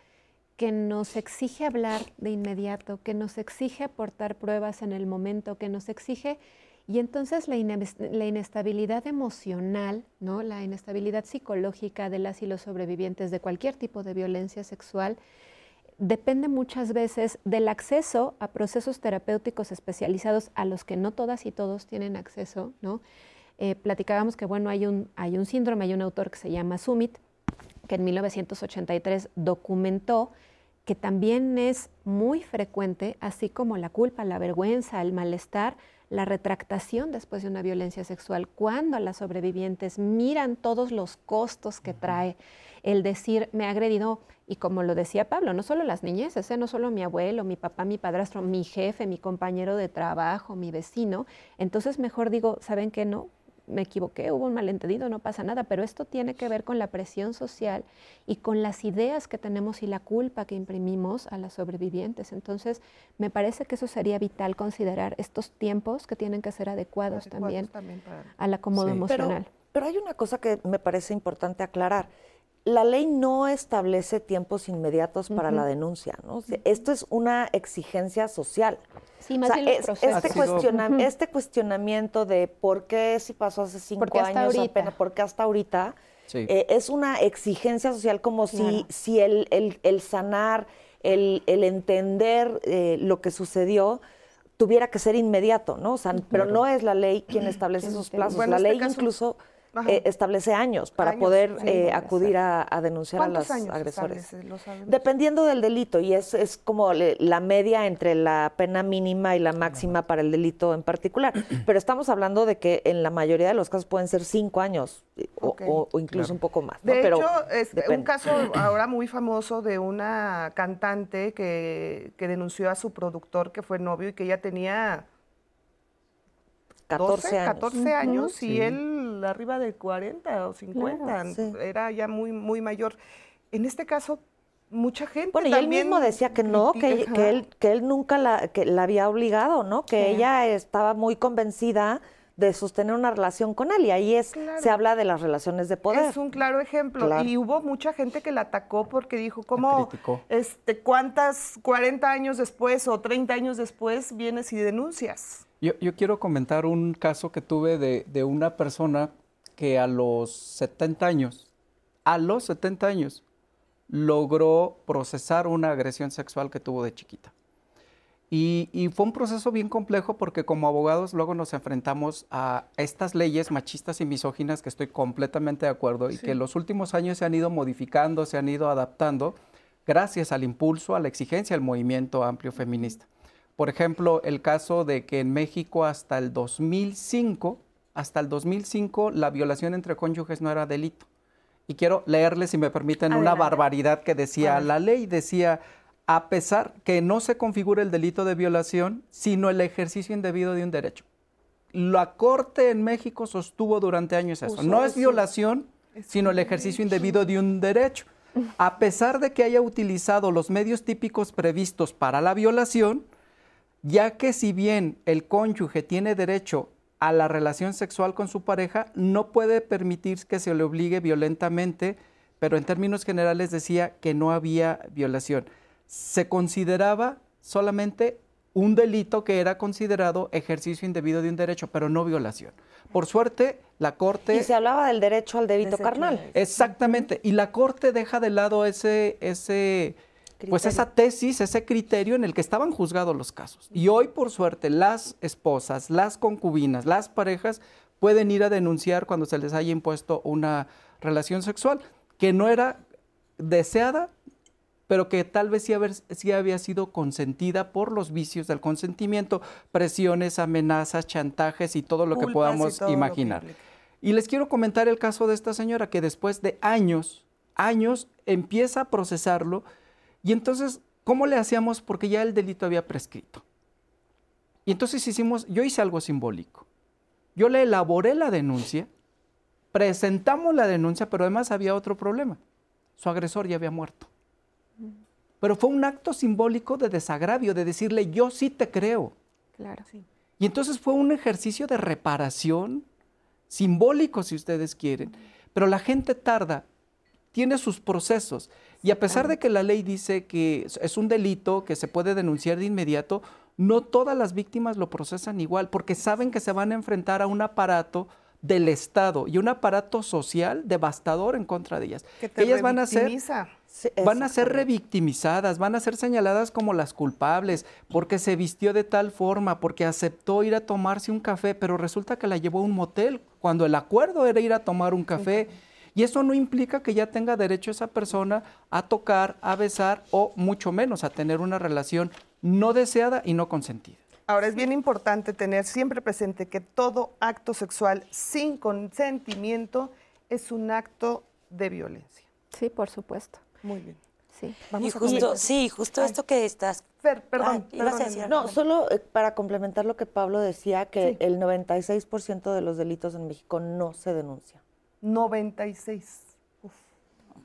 que nos exige hablar de inmediato, que nos exige aportar pruebas en el momento, que nos exige... Y entonces la, inestabilidad emocional, ¿no? la inestabilidad psicológica de las y los sobrevivientes de cualquier tipo de violencia sexual, depende muchas veces del acceso a procesos terapéuticos especializados a los que no todas y todos tienen acceso. ¿no? Eh, platicábamos que bueno, hay un, hay un síndrome, hay un autor que se llama Sumit, que en 1983 documentó que también es muy frecuente, así como la culpa, la vergüenza, el malestar, la retractación después de una violencia sexual, cuando las sobrevivientes miran todos los costos que trae el decir, me ha agredido, y como lo decía Pablo, no solo las niñeces, ¿eh? no solo mi abuelo, mi papá, mi padrastro, mi jefe, mi compañero de trabajo, mi vecino, entonces mejor digo, ¿saben qué no? Me equivoqué, hubo un malentendido, no pasa nada, pero esto tiene que ver con la presión social y con las ideas que tenemos y la culpa que imprimimos a las sobrevivientes. Entonces, me parece que eso sería vital considerar estos tiempos que tienen que ser adecuados, también, al acomodo emocional. pero hay una cosa que me parece importante aclarar la ley no establece tiempos inmediatos para la denuncia, ¿no? esto es una exigencia social. Sí, más bien este, este cuestionamiento de por qué si pasó hace cinco años apenas, por qué hasta ahorita, eh, es una exigencia social como si, si el, el, sanar, el, el entender eh, lo que sucedió tuviera que ser inmediato, ¿no? O sea, pero no es la ley quien establece esos plazos. la ley este incluso eh, establece años para poder eh, acudir a, denunciar a los agresores. Dependiendo del delito, y es, es como la media entre la pena mínima y la máxima para el delito en particular. <clears throat> Pero estamos hablando de que en la mayoría de los casos pueden ser cinco años eh, o, incluso un poco más. De hecho, es un caso <clears throat> ahora muy famoso de una cantante que, que denunció a su productor que fue novio y que ella tenía 14 años. 14 años y él arriba de 40 o 50, era ya muy, muy mayor. En este caso, mucha gente Bueno, y él mismo decía que no, que, él, que él nunca la, que la había obligado, ¿no? Que ella estaba muy convencida de sostener una relación con él y ahí es se habla de las relaciones de poder. Es un claro ejemplo y hubo mucha gente que la atacó porque dijo cómo este cuántas 40 años después o 30 años después vienes y denuncias. Yo, quiero comentar un caso que tuve de, una persona que a los 70 años, a los 70 años, logró procesar una agresión sexual que tuvo de chiquita. Y, fue un proceso bien complejo porque como abogados luego nos enfrentamos a estas leyes machistas y misóginas que estoy completamente de acuerdo y que en los últimos años se han ido modificando, se han ido adaptando gracias al impulso, a la exigencia del movimiento amplio feminista. Por ejemplo, el caso de que en México hasta el 2005, hasta el 2005 la violación entre cónyuges no era delito. Y quiero leerles, si me permiten, una barbaridad que decía la ley. Decía, a pesar que no se configure el delito de violación, sino el ejercicio indebido de un derecho. La Corte en México sostuvo durante años eso. No es violación, sino el ejercicio indebido de un derecho. A pesar de que haya utilizado los medios típicos previstos para la violación, ya que si bien el cónyuge tiene derecho a la relación sexual con su pareja, no puede permitir que se le obligue violentamente, pero en términos generales decía que no había violación se consideraba solamente un delito que era considerado ejercicio indebido de un derecho, pero no violación. Por suerte, la Corte... Y se hablaba del derecho al débito carnal. Exactamente. Y la Corte deja de lado ese, ese, pues esa tesis, ese criterio en el que estaban juzgados los casos. Y hoy, por suerte, las esposas, las concubinas, las parejas pueden ir a denunciar cuando se les haya impuesto una relación sexual que no era deseada pero que tal vez sí, había sido consentida por los vicios del consentimiento, presiones, amenazas, chantajes y todo lo que podamos imaginar. y les quiero comentar el caso de esta señora que después de años, años, empieza a procesarlo y entonces, ¿cómo le hacíamos? Porque ya el delito había prescrito. Y entonces hicimos, yo hice algo simbólico. Yo le elaboré la denuncia, presentamos la denuncia, pero además había otro problema. Su agresor ya había muerto. Pero fue un acto simbólico de desagravio, de decirle, yo sí te creo. Claro, sí. Y entonces fue un ejercicio de reparación, simbólico si ustedes quieren, pero la gente tarda, tiene sus procesos. Y a pesar de que la ley dice que es un delito que se puede denunciar de inmediato, no todas las víctimas lo procesan igual, porque saben que se van a enfrentar a un aparato del Estado y un aparato social devastador en contra de ellas. Que, ellas van a ser van a ser revictimizadas, van a ser señaladas como las culpables, porque se vistió de tal forma, porque aceptó ir a tomarse un café, pero resulta que la llevó a un motel, cuando el acuerdo era ir a tomar un café. Y eso no implica que ya tenga derecho esa persona a tocar, a besar o mucho menos a tener una relación no deseada y no consentida. Ahora es bien importante tener siempre presente que todo acto sexual sin consentimiento es un acto de violencia. Sí, por supuesto. Muy bien. Sí. Vamos justo, sí, justo esto que estás. perdón, No, solo eh, para complementar lo que Pablo decía, que el 96% de los delitos en México no se denuncia. 96.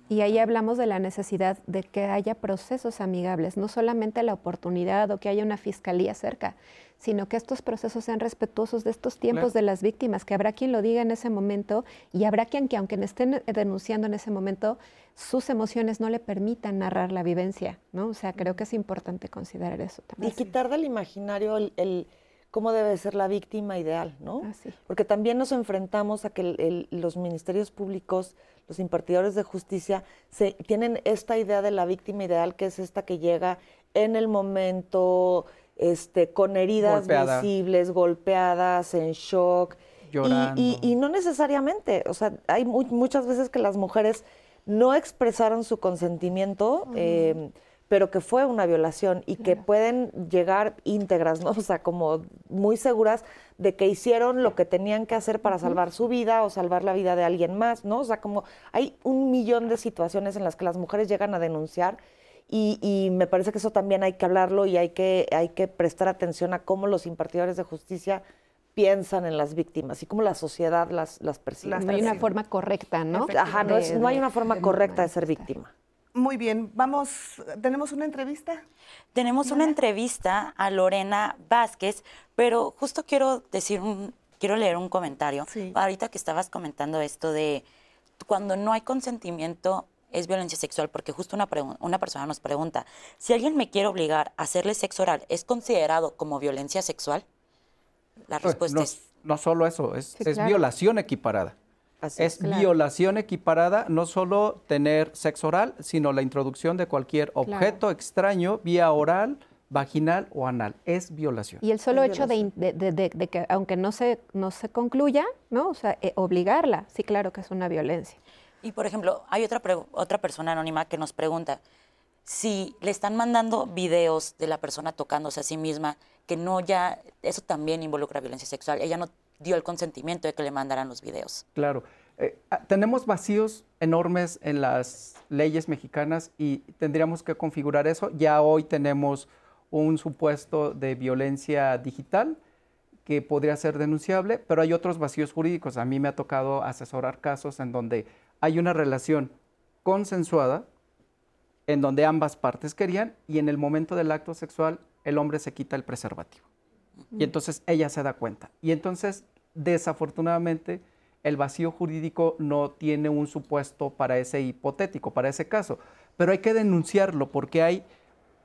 Y ahí hablamos de la necesidad de que haya procesos amigables, no solamente la oportunidad o que haya una fiscalía cerca, sino que estos procesos sean respetuosos de estos tiempos de las víctimas, que habrá quien lo diga en ese momento y habrá quien que aunque estén denunciando en ese momento, sus emociones no le permitan narrar la vivencia, ¿no? O sea, creo que es importante considerar eso también. Y quitar del imaginario el, cómo debe ser la víctima ideal, ¿no? Ah, Porque también nos enfrentamos a que los ministerios públicos los impartidores de justicia se, tienen esta idea de la víctima ideal, que es esta que llega en el momento, este, con heridas visibles, golpeadas, en shock. Y, no necesariamente, o sea, hay muchas veces que las mujeres no expresaron su consentimiento pero que fue una violación y que pueden llegar íntegras, ¿no? <laughs> O sea, como muy seguras de que hicieron lo que tenían que hacer para salvar su vida o salvar la vida de alguien más, ¿no? O sea, como hay un millón de situaciones en las que las mujeres llegan a denunciar y, me parece que eso también hay que hablarlo y hay que, hay que prestar atención a cómo los impartidores de justicia piensan en las víctimas y cómo la sociedad las, las percibe. No hay una forma correcta, ¿no? Ajá, no, no hay una forma correcta de ser víctima. Muy bien, vamos, ¿tenemos una entrevista? Tenemos una entrevista a Lorena Vázquez, pero justo quiero decir un, quiero leer un comentario. Ahorita que estabas comentando esto de cuando no hay consentimiento es violencia sexual, porque justo una, una persona nos pregunta, si alguien me quiere obligar a hacerle sexo oral, ¿es considerado como violencia sexual? La pues, respuesta no, es... No solo eso, es, es violación equiparada. Es violación equiparada, no solo tener sexo oral, sino la introducción de cualquier objeto extraño vía oral, vaginal o anal. Es violación. Y el solo hecho de, que, aunque no se, no se concluya, ¿no? O sea, eh, obligarla, sí, claro que es una violencia. Y, por ejemplo, hay otra, otra persona anónima que nos pregunta si le están mandando videos de la persona tocándose a sí misma, que no ya, eso también involucra violencia sexual. Ella no dio el consentimiento de que le mandaran los videos. Claro. Eh, ah, tenemos vacíos enormes en las leyes mexicanas y tendríamos que configurar eso. Ya hoy tenemos un supuesto de violencia digital que podría ser denunciable, pero hay otros vacíos jurídicos. A mí me ha tocado asesorar casos en donde hay una relación consensuada, en donde ambas partes querían, y en el momento del acto sexual el hombre se quita el preservativo. Y entonces ella se da cuenta. Y entonces, desafortunadamente, el vacío jurídico no tiene un supuesto para ese hipotético, para ese caso. Pero hay que denunciarlo porque hay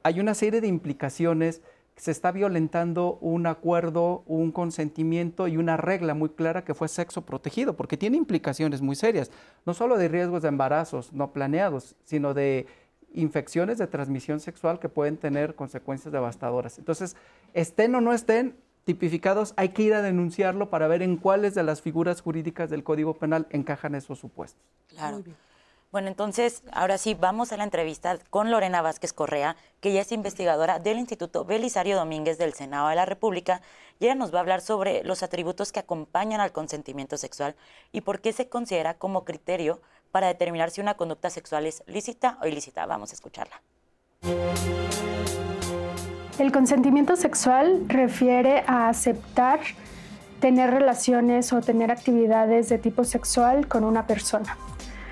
hay una serie de implicaciones, se está violentando un acuerdo, un consentimiento y una regla muy clara que fue sexo protegido, porque tiene implicaciones muy serias, no solo de riesgos de embarazos no planeados, sino de infecciones de transmisión sexual que pueden tener consecuencias devastadoras. Entonces, estén o no estén tipificados, hay que ir a denunciarlo para ver en cuáles de las figuras jurídicas del Código Penal encajan esos supuestos. Claro. Bueno, entonces, ahora sí, vamos a la entrevista con Lorena Vázquez Correa, que ella es investigadora del Instituto Belisario Domínguez del Senado de la República, y ella nos va a hablar sobre los atributos que acompañan al consentimiento sexual y por qué se considera como criterio para determinar si una conducta sexual es lícita o ilícita. Vamos a escucharla. El consentimiento sexual refiere a aceptar tener relaciones o tener actividades de tipo sexual con una persona.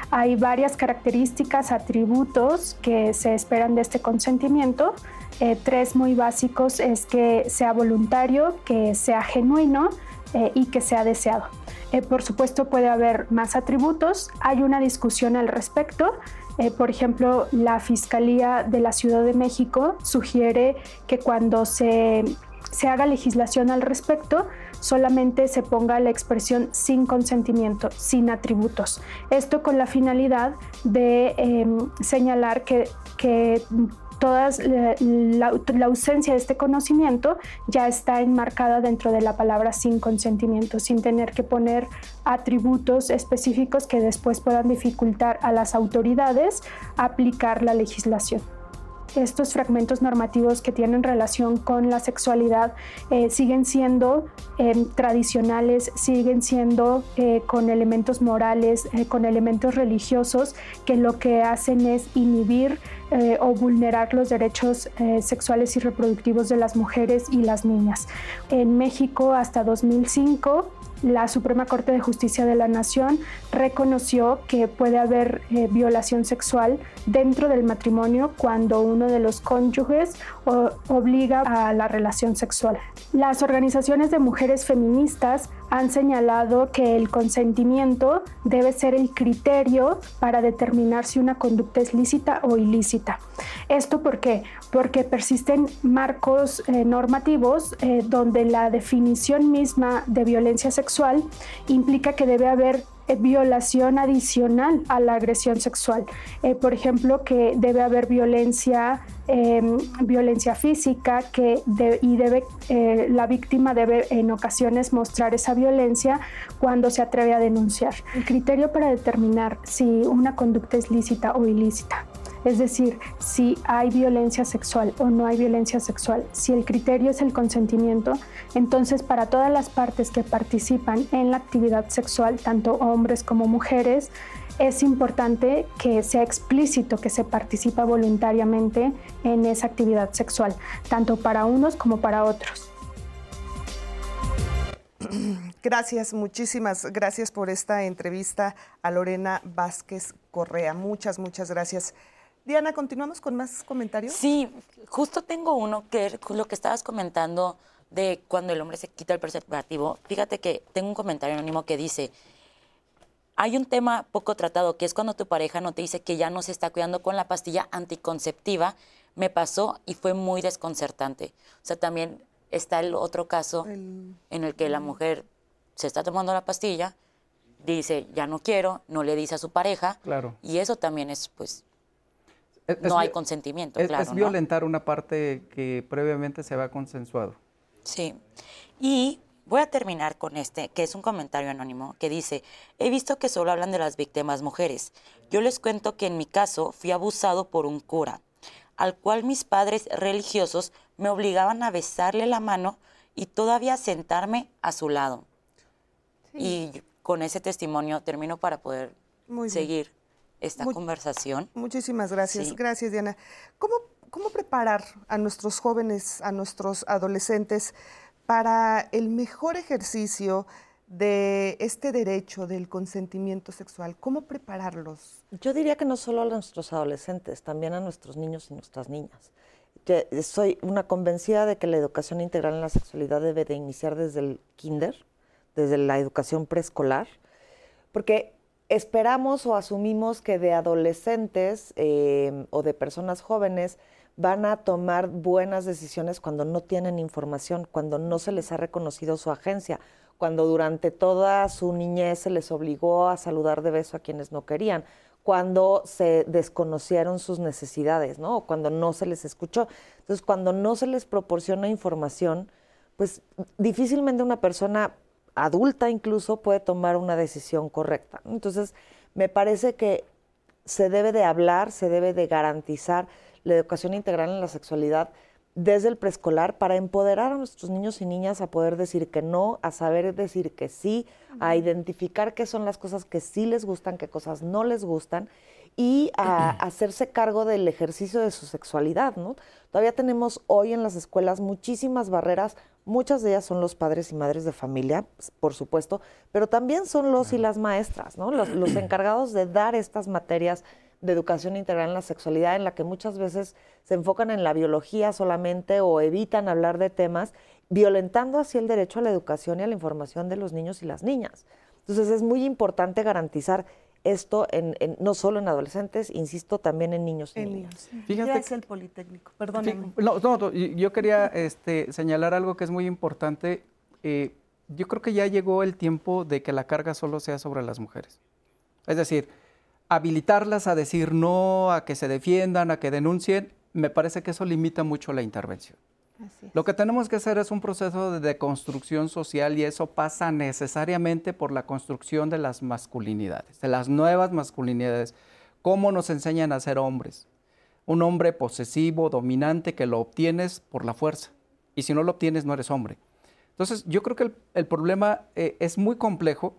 Hay varias características, atributos que se esperan de este consentimiento. Eh, tres muy básicos es que sea voluntario, que sea genuino eh, y que sea deseado. Eh, por supuesto puede haber más atributos, hay una discusión al respecto. Por ejemplo, la Fiscalía de la Ciudad de México sugiere que cuando se se haga legislación al respecto, solamente se ponga la expresión sin consentimiento, sin atributos. Esto con la finalidad de em, señalar que, que todas la, ausencia de este conocimiento ya está enmarcada dentro de la palabra sin consentimiento, sin tener que poner atributos específicos que después puedan dificultar a las autoridades aplicar la legislación. Estos fragmentos normativos que tienen relación con la sexualidad eh, siguen siendo em, tradicionales, siguen siendo eh, con elementos morales, eh, con elementos religiosos, que lo que hacen es inhibir o vulnerar los derechos sexuales y reproductivos de las mujeres y las niñas. En México hasta 2005 la Suprema Corte de Justicia de la Nación reconoció que puede haber eh, violación sexual dentro del matrimonio cuando uno de los cónyuges obliga a la relación sexual. Las organizaciones de mujeres feministas han señalado que el consentimiento debe ser el criterio para determinar si una conducta es lícita o ilícita. ¿Esto por qué? Porque persisten marcos eh, normativos eh, donde la definición misma de violencia sexual implica que debe haber violación adicional a la agresión sexual. Eh, por ejemplo, que debe haber violencia, em, violencia física que y debe, eh, la víctima debe en ocasiones mostrar esa violencia cuando se atreve a denunciar. El criterio para determinar si una conducta es lícita o ilícita es decir, si hay violencia sexual o no hay violencia sexual, si el criterio es el consentimiento, entonces para todas las partes que participan en la actividad sexual, tanto hombres como mujeres, es importante que sea explícito que se participa voluntariamente en esa actividad sexual, tanto para unos como para otros. Gracias, muchísimas gracias por esta entrevista a Lorena Vázquez Correa. Muchas, muchas gracias. Diana, ¿continuamos con más comentarios? Sí, justo tengo uno que es lo que estabas comentando de cuando el hombre se quita el preservativo. Fíjate que tengo un comentario anónimo que dice, hay un tema poco tratado, que es cuando tu pareja no te dice que ya no se está cuidando con la pastilla anticonceptiva. Me pasó y fue muy desconcertante. O sea, también está el otro caso en el que la mujer se está tomando la pastilla, dice, ya no quiero, no le dice a su pareja. Claro. Y eso también es, pues, no hay consentimiento, es, claro. Es violentar una parte que previamente se había consensuado. Sí. Y voy a terminar con este, que es un comentario anónimo, que dice, he visto que solo hablan de las víctimas mujeres. Yo les cuento que en mi caso fui abusado por un cura, al cual mis padres religiosos me obligaban a besarle la mano y todavía sentarme a su lado. Y con ese testimonio termino para poder seguir esta conversación. Muchísimas gracias. Gracias, Diana. ¿Cómo, ¿Cómo preparar a nuestros jóvenes, a nuestros adolescentes para el mejor ejercicio de este derecho del consentimiento sexual? ¿Cómo prepararlos? Yo diría que no solo a nuestros adolescentes, también a nuestros niños y nuestras niñas. soy una convencida de que la educación integral en la sexualidad debe de iniciar desde el kinder, desde la educación preescolar, porque esperamos o asumimos que de adolescentes eh, o de personas jóvenes van a tomar buenas decisiones cuando no tienen información, cuando no se les ha reconocido su agencia, cuando durante toda su niñez se les obligó a saludar de beso a quienes no querían, cuando se desconocieron sus necesidades, ¿no? O cuando no se les escuchó. Entonces, cuando no se les proporciona información, pues difícilmente una persona adulta incluso puede tomar una decisión correcta. Entonces, me parece que se debe de hablar, se debe de garantizar la educación integral en la sexualidad desde el preescolar para empoderar a nuestros niños y niñas a poder decir que no, a saber decir que sí, a identificar qué son las cosas que sí les gustan, qué cosas no les gustan y a <clears throat> hacerse cargo del ejercicio de su sexualidad, ¿no? Todavía tenemos hoy en las escuelas muchísimas barreras, muchas de ellas son los padres y madres de familia, por supuesto, pero también son los y las maestras, ¿no? Los, los <clears throat> encargados de dar estas materias de educación integral en la sexualidad, en la que muchas veces se enfocan en la biología solamente o evitan hablar de temas, violentando así el derecho a la educación y a la información de los niños y las niñas. Entonces es muy importante garantizar esto en, no solo en adolescentes, insisto, también en niños y niñas. Fíjate, es el Politécnico? Perdóname. No, no, yo quería este, señalar algo que es muy importante. Eh, yo creo que ya llegó el tiempo de que la carga solo sea sobre las mujeres. Es decir, habilitarlas a decir no, a que se defiendan, a que denuncien, me parece que eso limita mucho la intervención. Lo que tenemos que hacer es un proceso de deconstrucción social y eso pasa necesariamente por la construcción de las masculinidades, de las nuevas masculinidades. ¿Cómo nos enseñan a ser hombres? Un hombre posesivo, dominante, que lo obtienes por la fuerza. Y si no lo obtienes, no eres hombre. Entonces, yo creo que el, problema eh, es muy complejo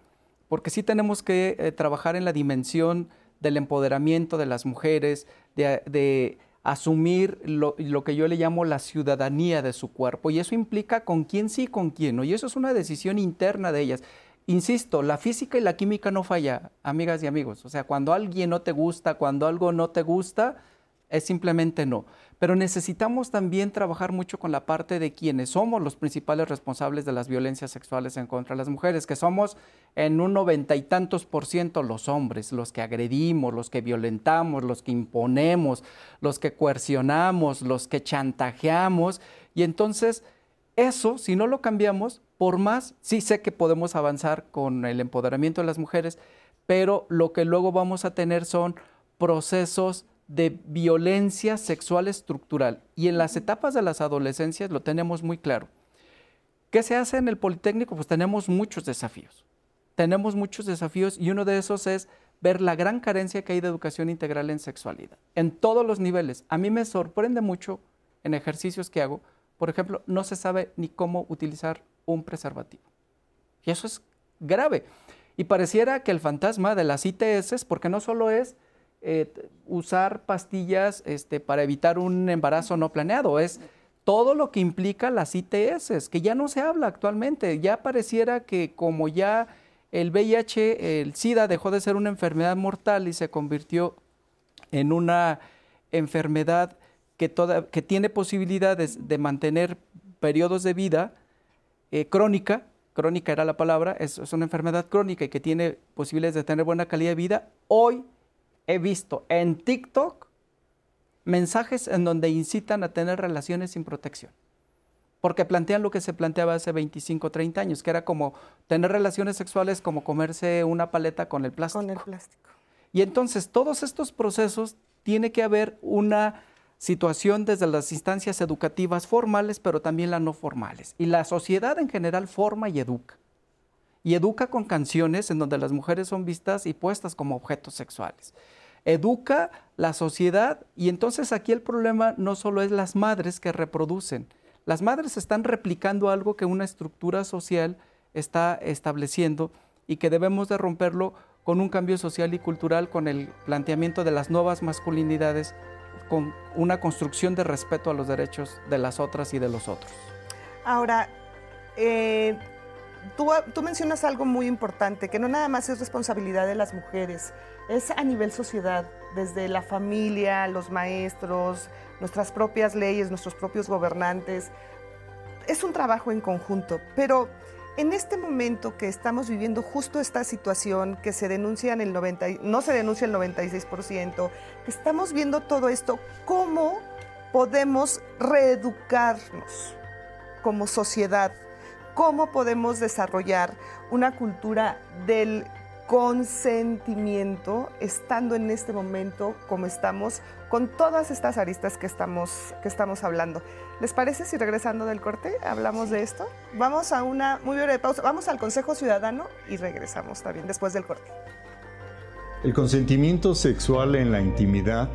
porque sí tenemos que eh, trabajar en la dimensión del empoderamiento de las mujeres, de, asumir lo, que yo le llamo la ciudadanía de su cuerpo. Y eso implica con quién sí y con quién no. Y eso es una decisión interna de ellas. Insisto, la física y la química no falla, amigas y amigos. O sea, cuando alguien no te gusta, cuando algo no te gusta, es simplemente no. Pero necesitamos también trabajar mucho con la parte de quienes somos los principales responsables de las violencias sexuales en contra de las mujeres, que somos en un noventa y tantos por ciento los hombres, los que agredimos, los que violentamos, los que imponemos, los que coercionamos, los que chantajeamos. Y entonces, eso, si no lo cambiamos, por más, sí sé que podemos avanzar con el empoderamiento de las mujeres, pero lo que luego vamos a tener son procesos de violencia sexual estructural. Y en las etapas de las adolescencias lo tenemos muy claro. ¿Qué se hace en el Politécnico? Pues tenemos muchos desafíos. Tenemos muchos desafíos y uno de esos es ver la gran carencia que hay de educación integral en sexualidad, en todos los niveles. A mí me sorprende mucho en ejercicios que hago, por ejemplo, no se sabe ni cómo utilizar un preservativo. Y eso es grave. Y pareciera que el fantasma de las ITS, porque no solo es eh, usar pastillas este, para evitar un embarazo no planeado, es todo lo que implica las ITS, que ya no se habla actualmente, ya pareciera que como ya el VIH, el SIDA dejó de ser una enfermedad mortal y se convirtió en una enfermedad que, tiene posibilidades de mantener periodos de vida eh, crónica, crónica era la palabra, es, una enfermedad crónica y que tiene posibilidades de tener buena calidad de vida, hoy he visto en TikTok mensajes en donde incitan a tener relaciones sin protección. porque plantean lo que se planteaba hace 25, 30 años, que era como tener relaciones sexuales como comerse una paleta con el plástico. Con el plástico. Y entonces todos estos procesos tiene que haber una situación desde las instancias educativas formales, pero también las no formales. Y la sociedad en general forma y educa. Y educa con canciones en donde las mujeres son vistas y puestas como objetos sexuales. Educa la sociedad y entonces aquí el problema no solo es las madres que reproducen. Las madres están replicando algo que una estructura social está estableciendo y que debemos de romperlo con un cambio social y cultural, con el planteamiento de las nuevas masculinidades con una construcción de respeto a los derechos de las otras y de los otros. Ahora, eh, tú, mencionas algo muy importante, que no nada más es responsabilidad de las mujeres, es a nivel sociedad, desde la familia, los maestros, nuestras propias leyes, nuestros propios gobernantes. Es un trabajo en conjunto, pero en este momento que estamos viviendo justo esta situación, que se denuncia en el 90, no se denuncia el 96%, que estamos viendo todo esto, ¿cómo podemos reeducarnos como sociedad? ¿Cómo podemos desarrollar una cultura del consentimiento estando en este momento como estamos con todas estas aristas que estamos, que estamos hablando. ¿Les parece si regresando del corte hablamos de esto? Vamos a una muy breve pausa, vamos al Consejo Ciudadano y regresamos también después del corte. El consentimiento sexual en la intimidad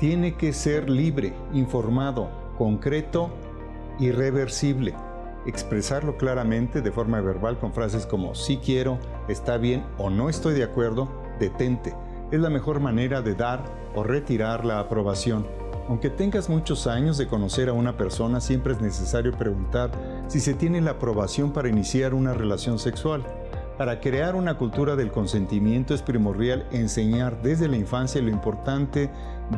tiene que ser libre, informado, concreto, irreversible expresarlo claramente de forma verbal con frases como sí quiero, está bien o no estoy de acuerdo, detente. Es la mejor manera de dar o retirar la aprobación. Aunque tengas muchos años de conocer a una persona, siempre es necesario preguntar si se tiene la aprobación para iniciar una relación sexual. Para crear una cultura del consentimiento es primordial enseñar desde la infancia lo importante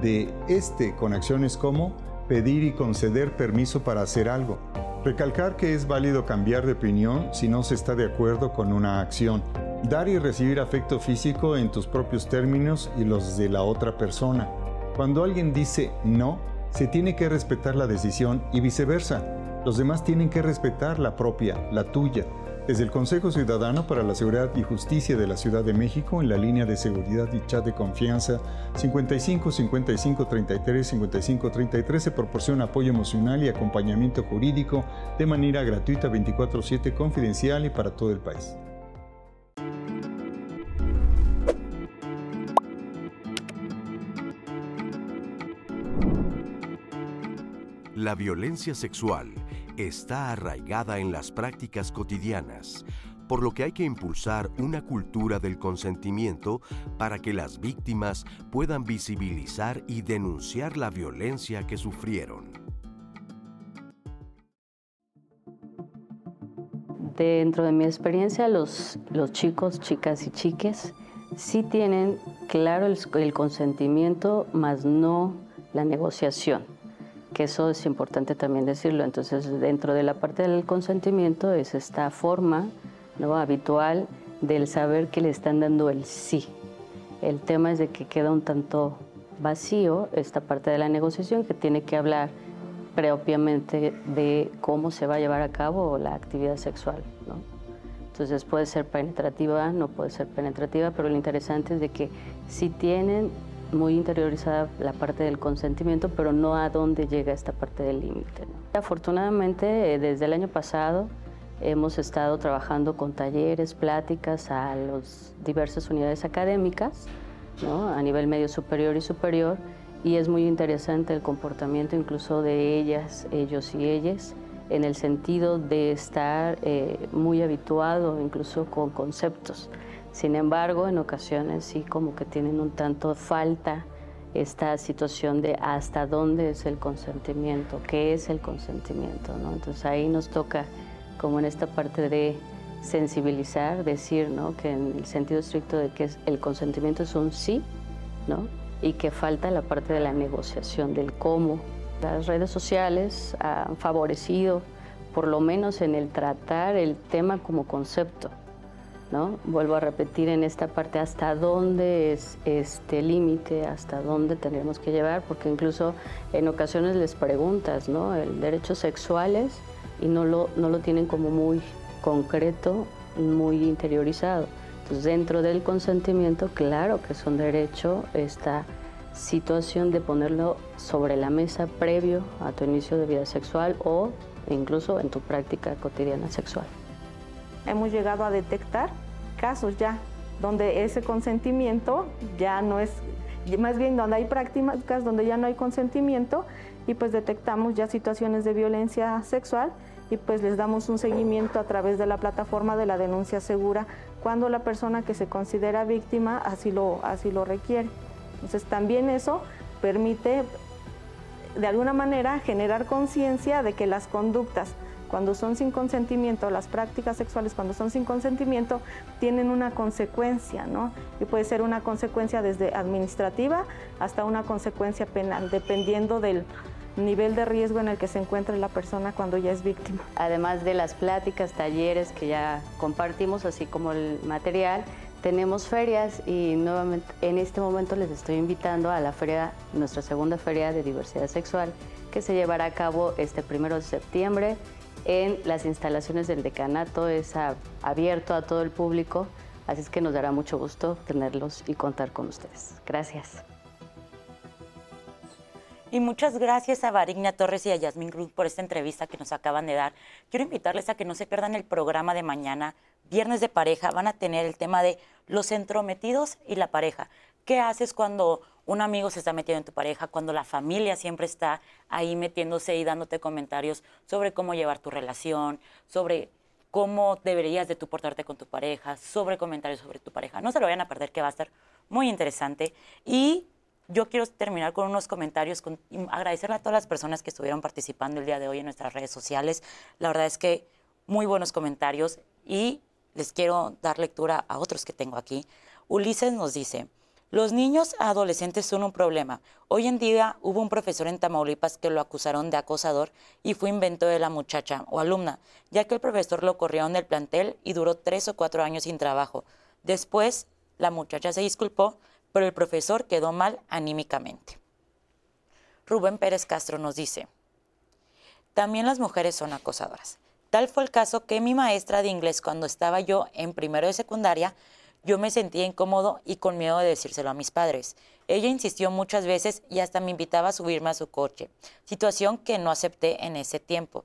de este con acciones como pedir y conceder permiso para hacer algo, Recalcar que es válido cambiar de opinión si no se está de acuerdo con una acción. Dar y recibir afecto físico en tus propios términos y los de la otra persona. Cuando alguien dice no, se tiene que respetar la decisión y viceversa. Los demás tienen que respetar la propia, la tuya. Desde el Consejo Ciudadano para la Seguridad y Justicia de la Ciudad de México, en la línea de seguridad y chat de confianza 55 55 33 55 33, se proporciona apoyo emocional y acompañamiento jurídico de manera gratuita 24/7, confidencial y para todo el país. La violencia sexual está arraigada en las prácticas cotidianas, por lo que hay que impulsar una cultura del consentimiento para que las víctimas puedan visibilizar y denunciar la violencia que sufrieron. Dentro de mi experiencia, los, chicos, chicas y chiques sí tienen claro el, el consentimiento, más no la negociación que eso es importante también decirlo. Entonces, dentro de la parte del consentimiento es esta forma ¿no? habitual del saber que le están dando el sí. El tema es de que queda un tanto vacío esta parte de la negociación que tiene que hablar propiamente de cómo se va a llevar a cabo la actividad sexual. ¿no? Entonces puede ser penetrativa, no puede ser penetrativa, pero lo interesante es de que si tienen muy interiorizada la parte del consentimiento, pero no a dónde llega esta parte del límite. Afortunadamente, eh, desde el año pasado hemos estado trabajando con talleres, pláticas a las diversas unidades académicas, a nivel medio superior y superior, y es muy interesante el comportamiento incluso de ellas, ellos y ellas, en el sentido de estar eh, muy habituado incluso con conceptos. Sin embargo, en ocasiones sí como que tienen un tanto falta esta situación de hasta dónde es el consentimiento, qué es el consentimiento. Entonces ahí nos toca como en esta parte de sensibilizar, decir, ¿no? Que en el sentido estricto de que el consentimiento es un sí, ¿no? Y que falta la parte de la negociación, del cómo. Las redes sociales han favorecido, por lo menos en el tratar el tema como concepto, Vuelvo a repetir en esta parte hasta dónde es este límite, hasta dónde tenemos que llevar, porque incluso en ocasiones les preguntas, ¿no? El derechos sexuales, y no lo, no lo tienen como muy concreto, muy interiorizado. Entonces, dentro del consentimiento, claro que es un derecho esta situación de ponerlo sobre la mesa previo a tu inicio de vida sexual o incluso en tu práctica cotidiana sexual. Hemos llegado a detectar casos ya donde ese consentimiento ya no es, más bien donde hay prácticas donde ya no hay consentimiento y pues detectamos ya situaciones de violencia sexual y pues les damos un seguimiento a través de la plataforma de la denuncia segura cuando la persona que se considera víctima así lo, así lo requiere. Entonces también eso permite de alguna manera generar conciencia de que las conductas cuando son sin consentimiento, las prácticas sexuales cuando son sin consentimiento, tienen una consecuencia, ¿no? Y puede ser una consecuencia desde administrativa hasta una consecuencia penal, dependiendo del nivel de riesgo en el que se encuentre la persona cuando ya es víctima. Además de las pláticas, talleres que ya compartimos, así como el material, tenemos ferias y nuevamente en este momento les estoy invitando a la feria, nuestra segunda feria de diversidad sexual, que se llevará a cabo este primero de septiembre en las instalaciones del decanato. Es abierto a todo el público, así es que nos dará mucho gusto tenerlos y contar con ustedes. Gracias. Y muchas gracias a Varigna Torres y a Yasmin Cruz por esta entrevista que nos acaban de dar. Quiero invitarles a que no se pierdan el programa de mañana, Viernes de Pareja. Van a tener el tema de los entrometidos y la pareja. ¿Qué haces cuando un amigo se está metiendo en tu pareja, cuando la familia siempre está ahí metiéndose y dándote comentarios sobre cómo llevar tu relación, sobre cómo deberías de tú portarte con tu pareja, sobre comentarios sobre tu pareja? No se lo vayan a perder, que va a estar muy interesante. Y yo quiero terminar con unos comentarios, agradecerle a todas las personas que estuvieron participando el día de hoy en nuestras redes sociales. La verdad es que muy buenos comentarios y les quiero dar lectura a otros que tengo aquí. Ulises nos dice, los niños adolescentes son un problema. Hoy en día hubo un profesor en Tamaulipas que lo acusaron de acosador y fue invento de la muchacha o alumna, ya que el profesor lo corrió del plantel y duró tres o cuatro años sin trabajo. Después, la muchacha se disculpó, pero el profesor quedó mal anímicamente. Rubén Pérez Castro nos dice, también las mujeres son acosadoras. Tal fue el caso que mi maestra de inglés cuando estaba yo en primero de secundaria, yo me sentía incómodo y con miedo de decírselo a mis padres. Ella insistió muchas veces y hasta me invitaba a subirme a su coche, situación que no acepté en ese tiempo.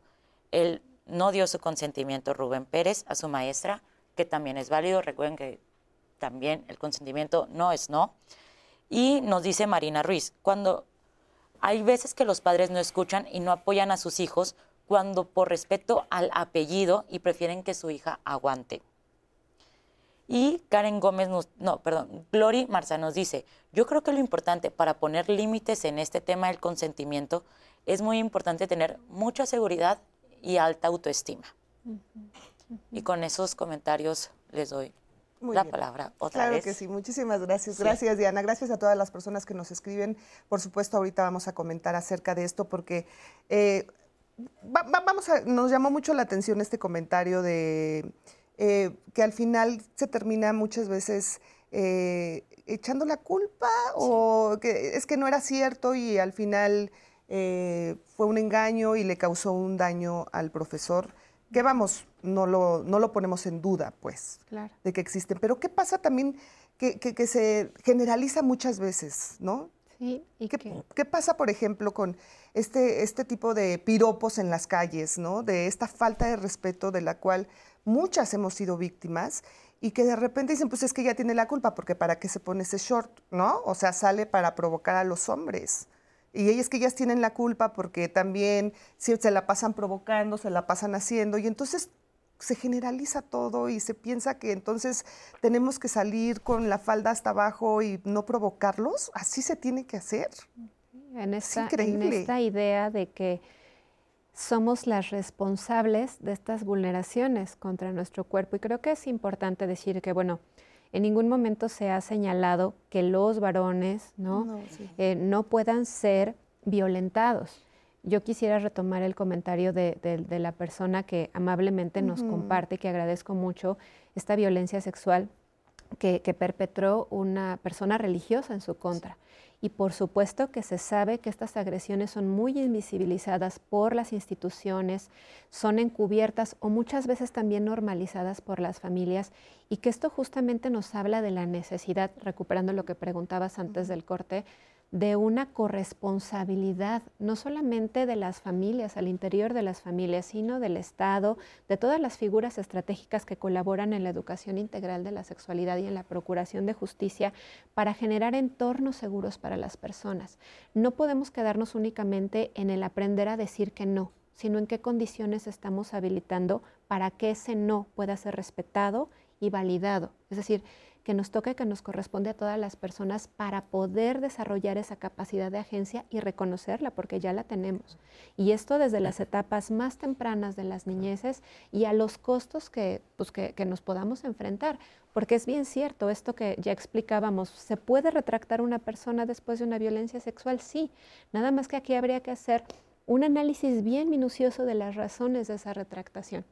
Él no dio su consentimiento, Rubén Pérez, a su maestra, que también es válido. Recuerden que también el consentimiento no es no. Y nos dice Marina Ruiz, cuando hay veces que los padres no escuchan y no apoyan a sus hijos cuando por respeto al apellido y prefieren que su hija aguante. Y Karen Gómez, no, perdón, Glory Marza nos dice, yo creo que lo importante para poner límites en este tema del consentimiento es muy importante tener mucha seguridad y alta autoestima. Y con esos comentarios les doy la palabra otra claro vez. Claro que sí, muchísimas gracias. Gracias, Diana. Gracias a todas las personas que nos escriben. Por supuesto, ahorita vamos a comentar acerca de esto porque eh, vamos a, nos llamó mucho la atención este comentario de eh, que al final se termina muchas veces eh, echando la culpa o que es que no era cierto y al final fue un engaño y le causó un daño al profesor que vamos, no lo, no lo ponemos en duda, pues, de que existen. Pero ¿qué pasa también que, que, se generaliza muchas veces, ¿no? Sí, ¿Y qué, qué, pasa, por ejemplo, con este, este tipo de piropos en las calles, ¿no? De esta falta de respeto de la cual muchas hemos sido víctimas y que de repente dicen, pues es que ella tiene la culpa, porque ¿para qué se pone ese short, ¿no? O sea, sale para provocar a los hombres. Y ellas que ellas tienen la culpa porque también se la pasan provocando, se la pasan haciendo, y entonces se generaliza todo y se piensa que entonces tenemos que salir con la falda hasta abajo y no provocarlos. Así se tiene que hacer. En esta, en esta idea de que somos las responsables de estas vulneraciones contra nuestro cuerpo. Y creo que es importante decir que, bueno, en ningún momento se ha señalado que los varones no, eh, no, puedan ser violentados. Yo quisiera retomar el comentario de, la persona que amablemente nos comparte, que agradezco mucho, esta violencia sexual que, perpetró una persona religiosa en su contra. Y por supuesto que se sabe que estas agresiones son muy invisibilizadas por las instituciones, son encubiertas o muchas veces también normalizadas por las familias y que esto justamente nos habla de la necesidad, recuperando lo que preguntabas antes del corte, de una corresponsabilidad, no solamente de las familias, al interior de las familias, sino del Estado, de todas las figuras estratégicas que colaboran en la educación integral de la sexualidad y en la procuración de justicia para generar entornos seguros para las personas. No podemos quedarnos únicamente en el aprender a decir que no, sino en qué condiciones estamos habilitando para que ese no pueda ser respetado y validado. Es decir, que nos toca y que nos corresponde a todas las personas para poder desarrollar esa capacidad de agencia y reconocerla, porque ya la tenemos. Y esto desde las etapas más tempranas de las niñeces y a los costos que, pues, que, que nos podamos enfrentar. Porque es bien cierto esto que ya explicábamos, ¿se puede retractar una persona después de una violencia sexual? Sí, nada más que aquí habría que hacer un análisis bien minucioso de las razones de esa retractación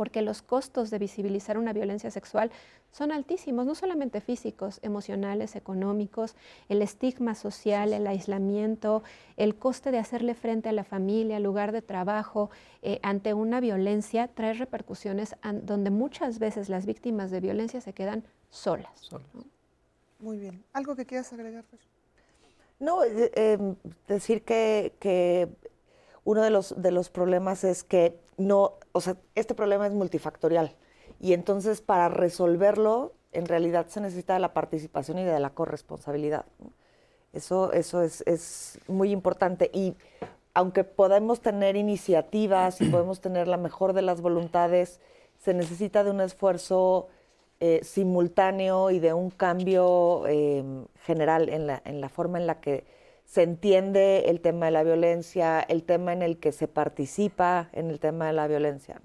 porque los costos de visibilizar una violencia sexual son altísimos, no solamente físicos, emocionales, económicos, el estigma social, el aislamiento, el coste de hacerle frente a la familia, al lugar de trabajo, eh, ante una violencia, trae repercusiones donde muchas veces las víctimas de violencia se quedan solas. Muy bien. ¿Algo que quieras agregar? No, eh, em, decir que, que uno de los, de los problemas es que no, o sea, este problema es multifactorial y entonces para resolverlo en realidad se necesita de la participación y de la corresponsabilidad. Eso, eso es, es, muy importante y aunque podemos tener iniciativas y podemos tener la mejor de las voluntades, se necesita de un esfuerzo eh, simultáneo y de un cambio eh, general en la, en la forma en la que se entiende el tema de la violencia, el tema en el que se participa en el tema de la violencia.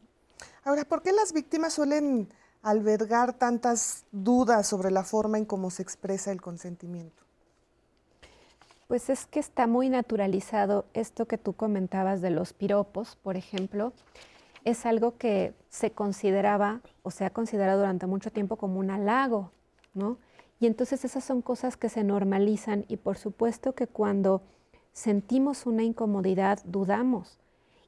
Ahora, ¿por qué las víctimas suelen albergar tantas dudas sobre la forma en cómo se expresa el consentimiento? Pues es que está muy naturalizado esto que tú comentabas de los piropos, por ejemplo. Es algo que se consideraba o se ha considerado durante mucho tiempo como un halago, ¿no? Y entonces esas son cosas que se normalizan y por supuesto que cuando sentimos una incomodidad dudamos.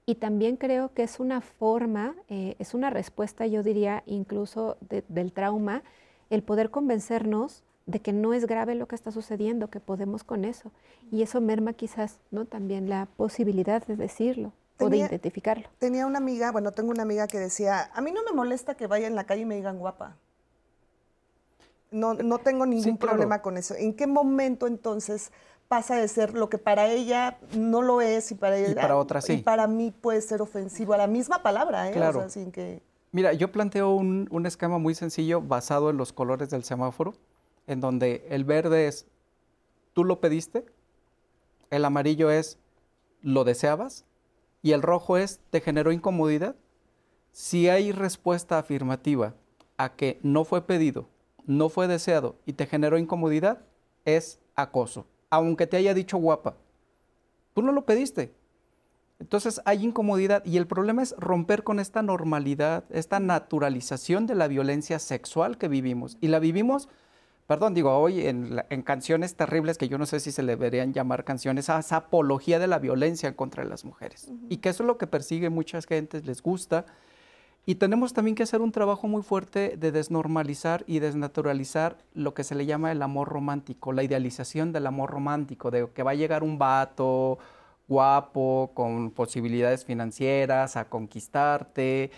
Y también creo que es una forma, eh, es una respuesta, yo diría, incluso del trauma, el poder convencernos de que no es grave lo que está sucediendo, que podemos con eso. Y eso merma quizás ¿no? también la posibilidad de decirlo o de identificarlo. Tenía una amiga, bueno, tengo una amiga que decía, a mí no me molesta que vaya en la calle y me digan guapa. No, no tengo ningún problema con eso. ¿En qué momento entonces pasa de ser lo que para ella no lo es y para ella para otra sí. y para mí puede ser ofensivo a la misma palabra, ¿eh? Claro. sin que... Mira, yo planteo un, un esquema muy sencillo basado en los colores del semáforo, en donde el verde es tú lo pediste, el amarillo es lo deseabas y el rojo es te generó incomodidad. Si hay respuesta afirmativa a que no fue pedido no fue deseado y te generó incomodidad, es acoso, aunque te haya dicho guapa. Tú no lo pediste. Entonces hay incomodidad y el problema es romper con esta normalidad, esta naturalización de la violencia sexual que vivimos. Y la vivimos, perdón, digo, hoy en, canciones terribles que yo no sé si se le deberían llamar canciones, a esa apología de la violencia contra las mujeres. Y que eso es lo que persigue muchas gentes, les gusta y tenemos también que hacer un trabajo muy fuerte de desnormalizar y desnaturalizar lo que se le llama el amor romántico, la idealización del amor romántico, de que va a llegar un vato guapo, con posibilidades financieras, a conquistarte.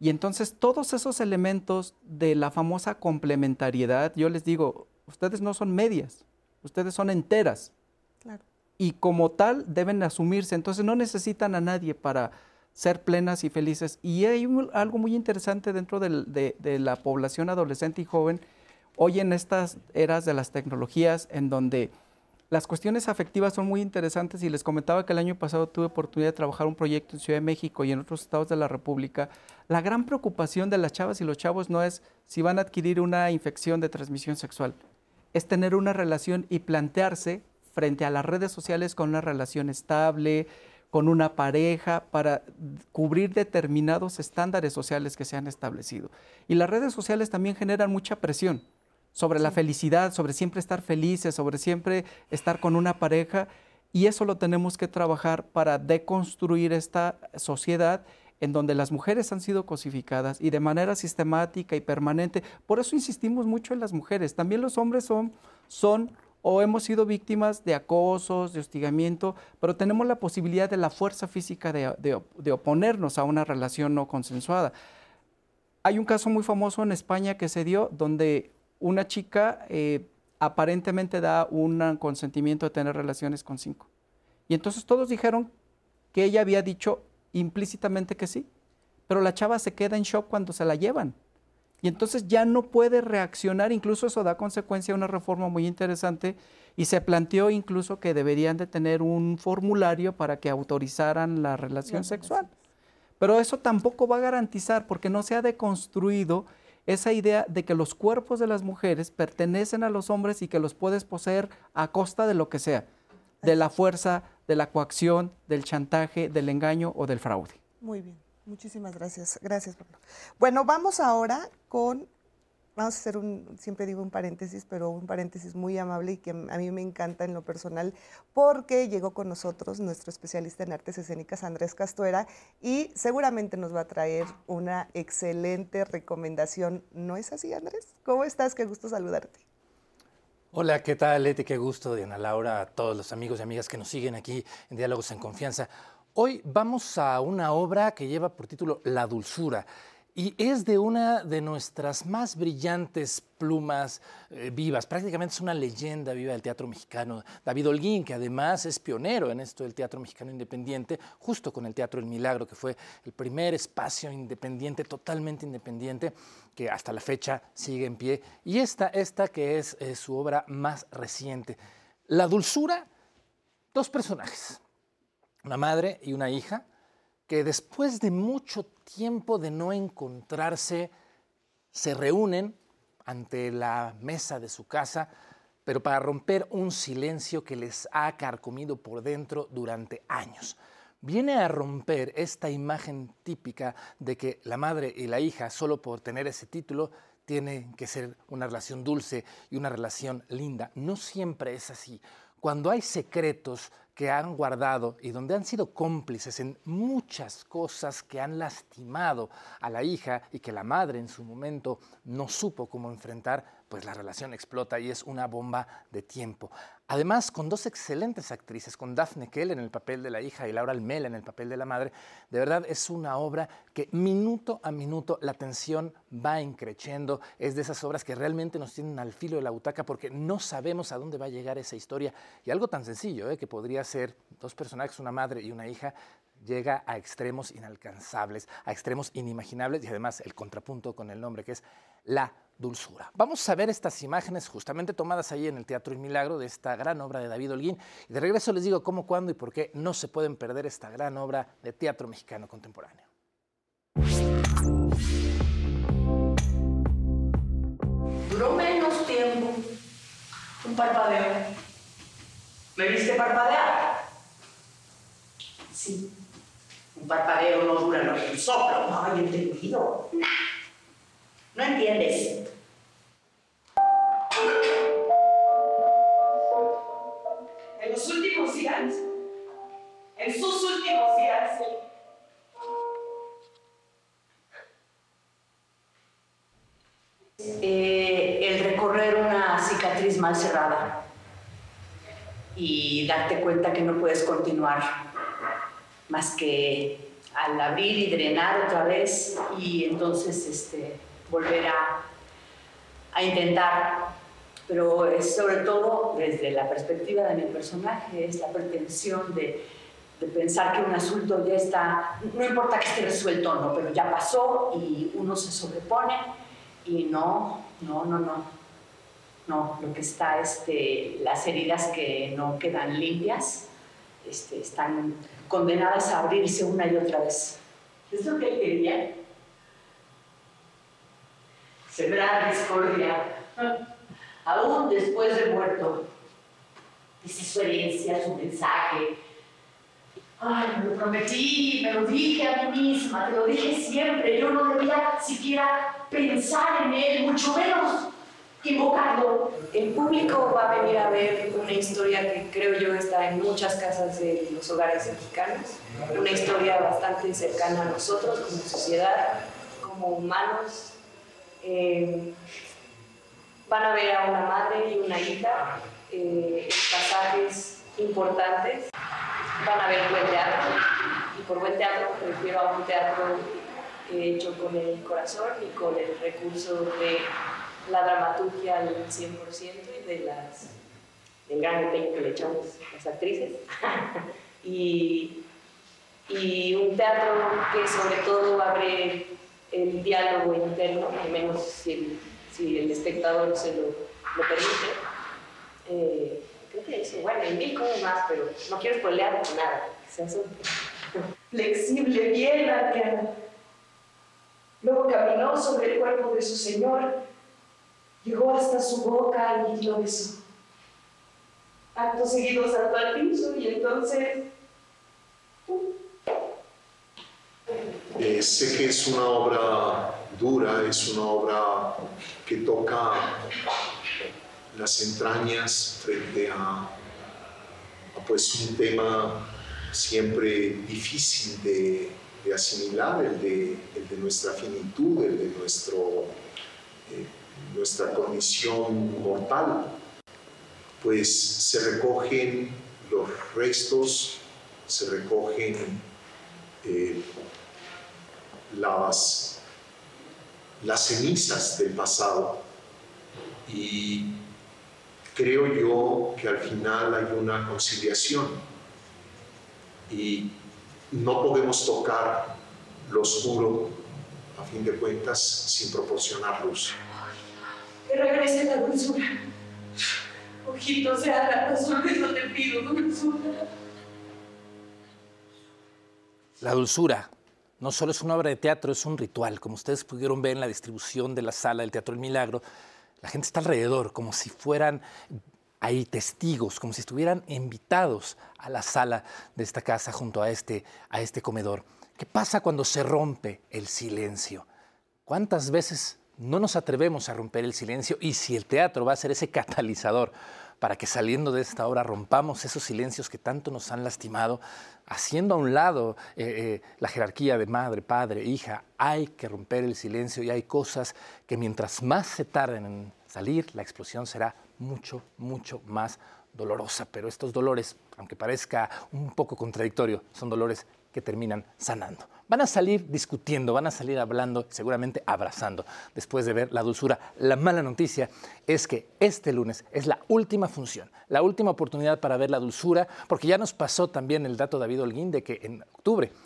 Y entonces todos esos elementos de la famosa complementariedad, yo les digo, ustedes no son medias, ustedes son enteras. Y como tal deben asumirse, entonces no necesitan a nadie para ser plenas y felices. Y hay algo muy interesante dentro de, la población adolescente y joven, hoy en estas eras de las tecnologías, en donde las cuestiones afectivas son muy interesantes y les comentaba que el año pasado tuve oportunidad de trabajar un proyecto en Ciudad de México y en otros estados de la República. La gran preocupación de las chavas y los chavos no es si van a adquirir una infección de transmisión sexual, es tener una relación y plantearse frente a las redes sociales con una relación estable, con una pareja para cubrir determinados estándares sociales que se han establecido. Y las redes sociales también generan mucha presión sobre la felicidad, sobre siempre estar felices, sobre siempre estar con una pareja. Y eso lo tenemos que trabajar para deconstruir esta sociedad en donde las mujeres han sido cosificadas y de manera sistemática y permanente. Por eso insistimos mucho en las mujeres. También los hombres son, son o hemos sido víctimas de acosos, de hostigamiento, pero tenemos la posibilidad de la fuerza física de, oponernos a una relación no consensuada. Hay un caso muy famoso en España que se dio donde una chica eh, aparentemente da un consentimiento de tener relaciones con cinco. Y entonces todos dijeron que ella había dicho implícitamente que sí, pero la chava se queda en shock cuando se la llevan. Y entonces ya no puede reaccionar, incluso eso da consecuencia a una reforma muy interesante y se planteó incluso que deberían de tener un formulario para que autorizaran la relación sexual. Pero eso tampoco va a garantizar porque no se ha deconstruido esa idea de que los cuerpos de las mujeres pertenecen a los hombres y que los puedes poseer a costa de lo que sea, de la fuerza, de la coacción, del chantaje, del engaño o del fraude. Muy bien, muchísimas gracias. Gracias, Pablo. Bueno, vamos ahora con vamos a hacer un, siempre digo un paréntesis, pero un paréntesis muy amable y que a mí me encanta en lo personal, porque llegó con nosotros nuestro especialista en artes escénicas, Andrés Castuera, y seguramente nos va a traer una excelente recomendación. ¿No es así, Andrés? ¿Cómo estás? Qué gusto saludarte. Hola, ¿qué tal, Leti? Qué gusto, Diana Laura, a todos los amigos y amigas que nos siguen aquí en Diálogos en Confianza. Hoy vamos a una obra que lleva por título La Dulzura y es de una de nuestras más brillantes plumas eh, vivas. Prácticamente es una leyenda viva del teatro mexicano. David Holguín, que además es pionero en esto del teatro mexicano independiente, justo con el Teatro El Milagro, que fue el primer espacio independiente, totalmente independiente, que hasta la fecha sigue en pie. Y esta, esta que es eh, su obra más reciente. La dulzura, dos personajes, una madre y una hija que después de mucho tiempo de no encontrarse, se reúnen ante la mesa de su casa, pero para romper un silencio que les ha carcomido por dentro durante años. Viene a romper esta imagen típica de que la madre y la hija, solo por tener ese título, tienen que ser una relación dulce y una relación linda. No siempre es así. Cuando hay secretos que han guardado y donde han sido cómplices en muchas cosas que han lastimado a la hija y que la madre en su momento no supo cómo enfrentar, pues la relación explota y es una bomba de tiempo. Además, con dos excelentes actrices, con Daphne Kell en el papel de la hija y Laura Almela en el papel de la madre, de verdad es una obra que minuto a minuto la tensión va increciendo. Es de esas obras que realmente nos tienen al filo de la butaca porque no sabemos a dónde va a llegar esa historia. Y algo tan sencillo, ¿eh? que podría ser dos personajes, una madre y una hija, llega a extremos inalcanzables, a extremos inimaginables y además el contrapunto con el nombre que es la dulzura. Vamos a ver estas imágenes justamente tomadas ahí en el Teatro El Milagro de esta gran obra de David Holguín. Y de regreso les digo cómo, cuándo y por qué no se pueden perder esta gran obra de teatro mexicano contemporáneo. Duró menos tiempo. Un parpadeo. ¿Me viste parpadear? Sí. Un parpadeo no dura lo que un soplo. No, hay entendido. No entiendes. En los últimos días, en sus últimos días, eh, el recorrer una cicatriz mal cerrada y darte cuenta que no puedes continuar más que al abrir y drenar otra vez y entonces este, volver a, a intentar. Pero es sobre todo desde la perspectiva de mi personaje, es la pretensión de, de pensar que un asunto ya está, no importa que esté resuelto o no, pero ya pasó y uno se sobrepone y no, no, no, no. No, lo que está, este, las heridas que no quedan limpias, este, están condenadas a abrirse una y otra vez. ¿Es lo que él quería? sembrar discordia, <laughs> aún después de muerto. Es su herencia, su mensaje. Ay, me lo prometí, me lo dije a mí misma, te lo dije siempre. Yo no debía siquiera pensar en él, mucho menos El público va a venir a ver una historia que creo yo está en muchas casas de los hogares mexicanos, una historia bastante cercana a nosotros como sociedad, como humanos. Eh, van a ver a una madre y una hija, eh, pasajes importantes, van a ver buen teatro, y por buen teatro me refiero a un teatro hecho con el corazón y con el recurso de la dramaturgia al 100% y de las, del gran empeño que le echamos las actrices. <laughs> y, y un teatro que sobre todo abre el diálogo interno, al menos si, si el espectador se lo, lo permite. Eh, creo que eso, bueno, y mil cosas más, pero no quiero spoilear nada, que sea <laughs> flexible, bien. Luego caminó sobre el cuerpo de su Señor Llegó hasta su boca y lo besó. Acto seguido saltó al piso y entonces... Eh, sé que es una obra dura, es una obra que toca las entrañas frente a, pues un tema siempre difícil de, asimilar, el de, nuestra finitud, el de nuestro eh, nuestra condición mortal, pues se recogen los restos, se recogen eh, las, las cenizas del pasado. Y creo yo que al final hay una conciliación. Y no podemos tocar lo oscuro a fin de cuentas sin proporcionar luz que regrese la dulzura. Ojito, sea la razón, eso te pido, dulzura. La dulzura no solo es una obra de teatro, es un ritual. Como ustedes pudieron ver en la distribución de la sala del Teatro del Milagro, la gente está alrededor, como si fueran ahí testigos, como si estuvieran invitados a la sala de esta casa junto a este, a este comedor. ¿Qué pasa cuando se rompe el silencio? ¿Cuántas veces no nos atrevemos a romper el silencio y si el teatro va a ser ese catalizador para que saliendo de esta obra rompamos esos silencios que tanto nos han lastimado, haciendo a un lado eh, eh, la jerarquía de madre, padre, hija, hay que romper el silencio y hay cosas que mientras más se tarden en salir, la explosión será mucho, mucho más dolorosa. Pero estos dolores, aunque parezca un poco contradictorio, son dolores que terminan sanando. Van a salir discutiendo, van a salir hablando, seguramente abrazando, después de ver la dulzura. La mala noticia es que este lunes es la última función, la última oportunidad para ver la dulzura, porque ya nos pasó también el dato David Holguín de que en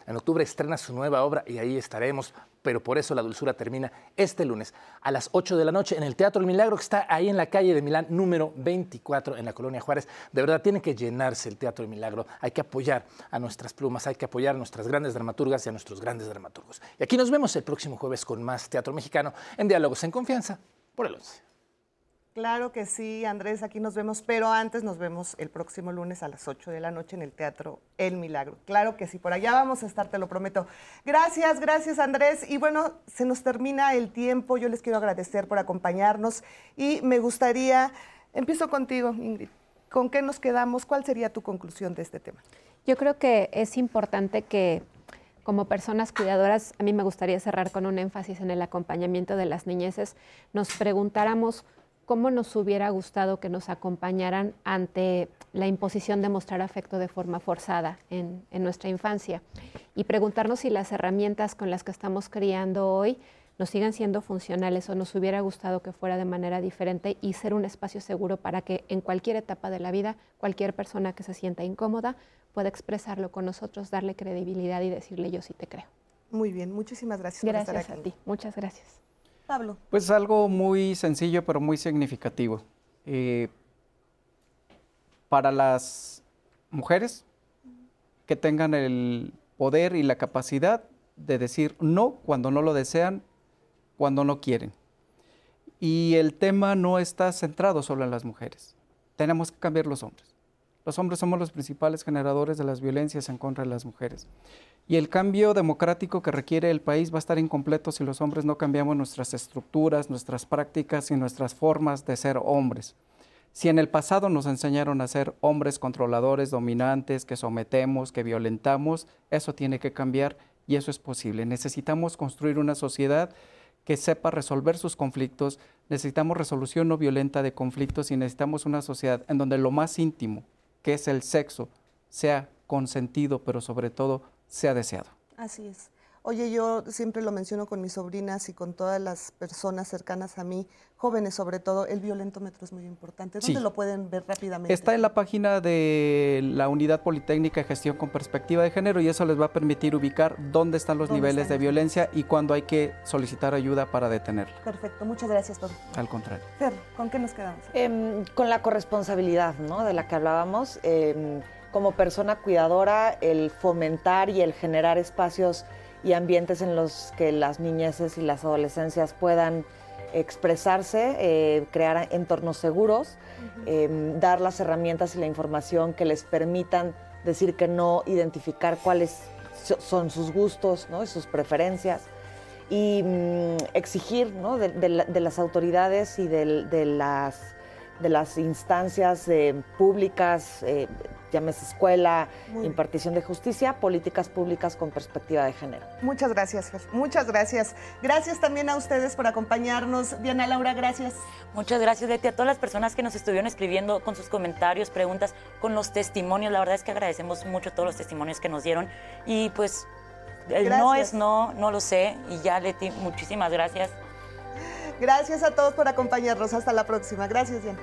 en octubre estrena su nueva obra y ahí estaremos pero por eso la dulzura termina este lunes a las 8 de la noche en el Teatro El Milagro, que está ahí en la calle de Milán, número 24, en la Colonia Juárez. De verdad, tiene que llenarse el Teatro El Milagro. Hay que apoyar a nuestras plumas, hay que apoyar a nuestras grandes dramaturgas y a nuestros grandes dramaturgos. Y aquí nos vemos el próximo jueves con más Teatro Mexicano en Diálogos en Confianza por el 11. Claro que sí, Andrés, aquí nos vemos, pero antes nos vemos el próximo lunes a las 8 de la noche en el Teatro El Milagro. Claro que sí, por allá vamos a estar, te lo prometo. Gracias, gracias Andrés. Y bueno, se nos termina el tiempo, yo les quiero agradecer por acompañarnos y me gustaría, empiezo contigo, Ingrid, ¿con qué nos quedamos? ¿Cuál sería tu conclusión de este tema? Yo creo que es importante que como personas cuidadoras, a mí me gustaría cerrar con un énfasis en el acompañamiento de las niñeces, nos preguntáramos cómo nos hubiera gustado que nos acompañaran ante la imposición de mostrar afecto de forma forzada en, nuestra infancia y preguntarnos si las herramientas con las que estamos criando hoy nos siguen siendo funcionales o nos hubiera gustado que fuera de manera diferente y ser un espacio seguro para que en cualquier etapa de la vida cualquier persona que se sienta incómoda pueda expresarlo con nosotros, darle credibilidad y decirle yo sí te creo. Muy bien, muchísimas gracias. Gracias por estar aquí. a ti, muchas gracias. Pablo. Pues algo muy sencillo pero muy significativo. Eh, para las mujeres que tengan el poder y la capacidad de decir no cuando no lo desean, cuando no quieren. Y el tema no está centrado solo en las mujeres. Tenemos que cambiar los hombres. Los hombres somos los principales generadores de las violencias en contra de las mujeres. Y el cambio democrático que requiere el país va a estar incompleto si los hombres no cambiamos nuestras estructuras, nuestras prácticas y nuestras formas de ser hombres. Si en el pasado nos enseñaron a ser hombres controladores, dominantes, que sometemos, que violentamos, eso tiene que cambiar y eso es posible. Necesitamos construir una sociedad que sepa resolver sus conflictos, necesitamos resolución no violenta de conflictos y necesitamos una sociedad en donde lo más íntimo, que es el sexo, sea consentido, pero sobre todo sea deseado. Así es. Oye, yo siempre lo menciono con mis sobrinas y con todas las personas cercanas a mí, jóvenes sobre todo, el violentómetro es muy importante. ¿Dónde lo pueden ver rápidamente? Está en la página de la Unidad Politécnica de Gestión con Perspectiva de Género y eso les va a permitir ubicar dónde están los niveles de violencia y cuándo hay que solicitar ayuda para detenerlo. Perfecto, muchas gracias, Pablo. Al contrario. Fer, ¿con qué nos quedamos? Em, con la corresponsabilidad, ¿no? De la que hablábamos. Em, como persona cuidadora, el fomentar y el generar espacios y ambientes en los que las niñeces y las adolescencias puedan expresarse, eh, crear entornos seguros, em, dar las herramientas y la información que les permitan decir que no, identificar cuáles son sus gustos ¿no? y sus preferencias y mm, exigir ¿no? de, las autoridades y de, las, de las instancias eh, públicas, eh, llámese escuela, impartición de justicia, políticas públicas con perspectiva de género. Muchas gracias, Muchas gracias. Gracias también a ustedes por acompañarnos. Diana Laura, gracias. Muchas gracias, Leti, a todas las personas que nos estuvieron escribiendo con sus comentarios, preguntas, con los testimonios. La verdad es que agradecemos mucho todos los testimonios que nos dieron. Y pues, el no es no, no lo sé. Y ya, Leti, muchísimas gracias. Gracias a todos por acompañarnos. Hasta la próxima. Gracias, Diana.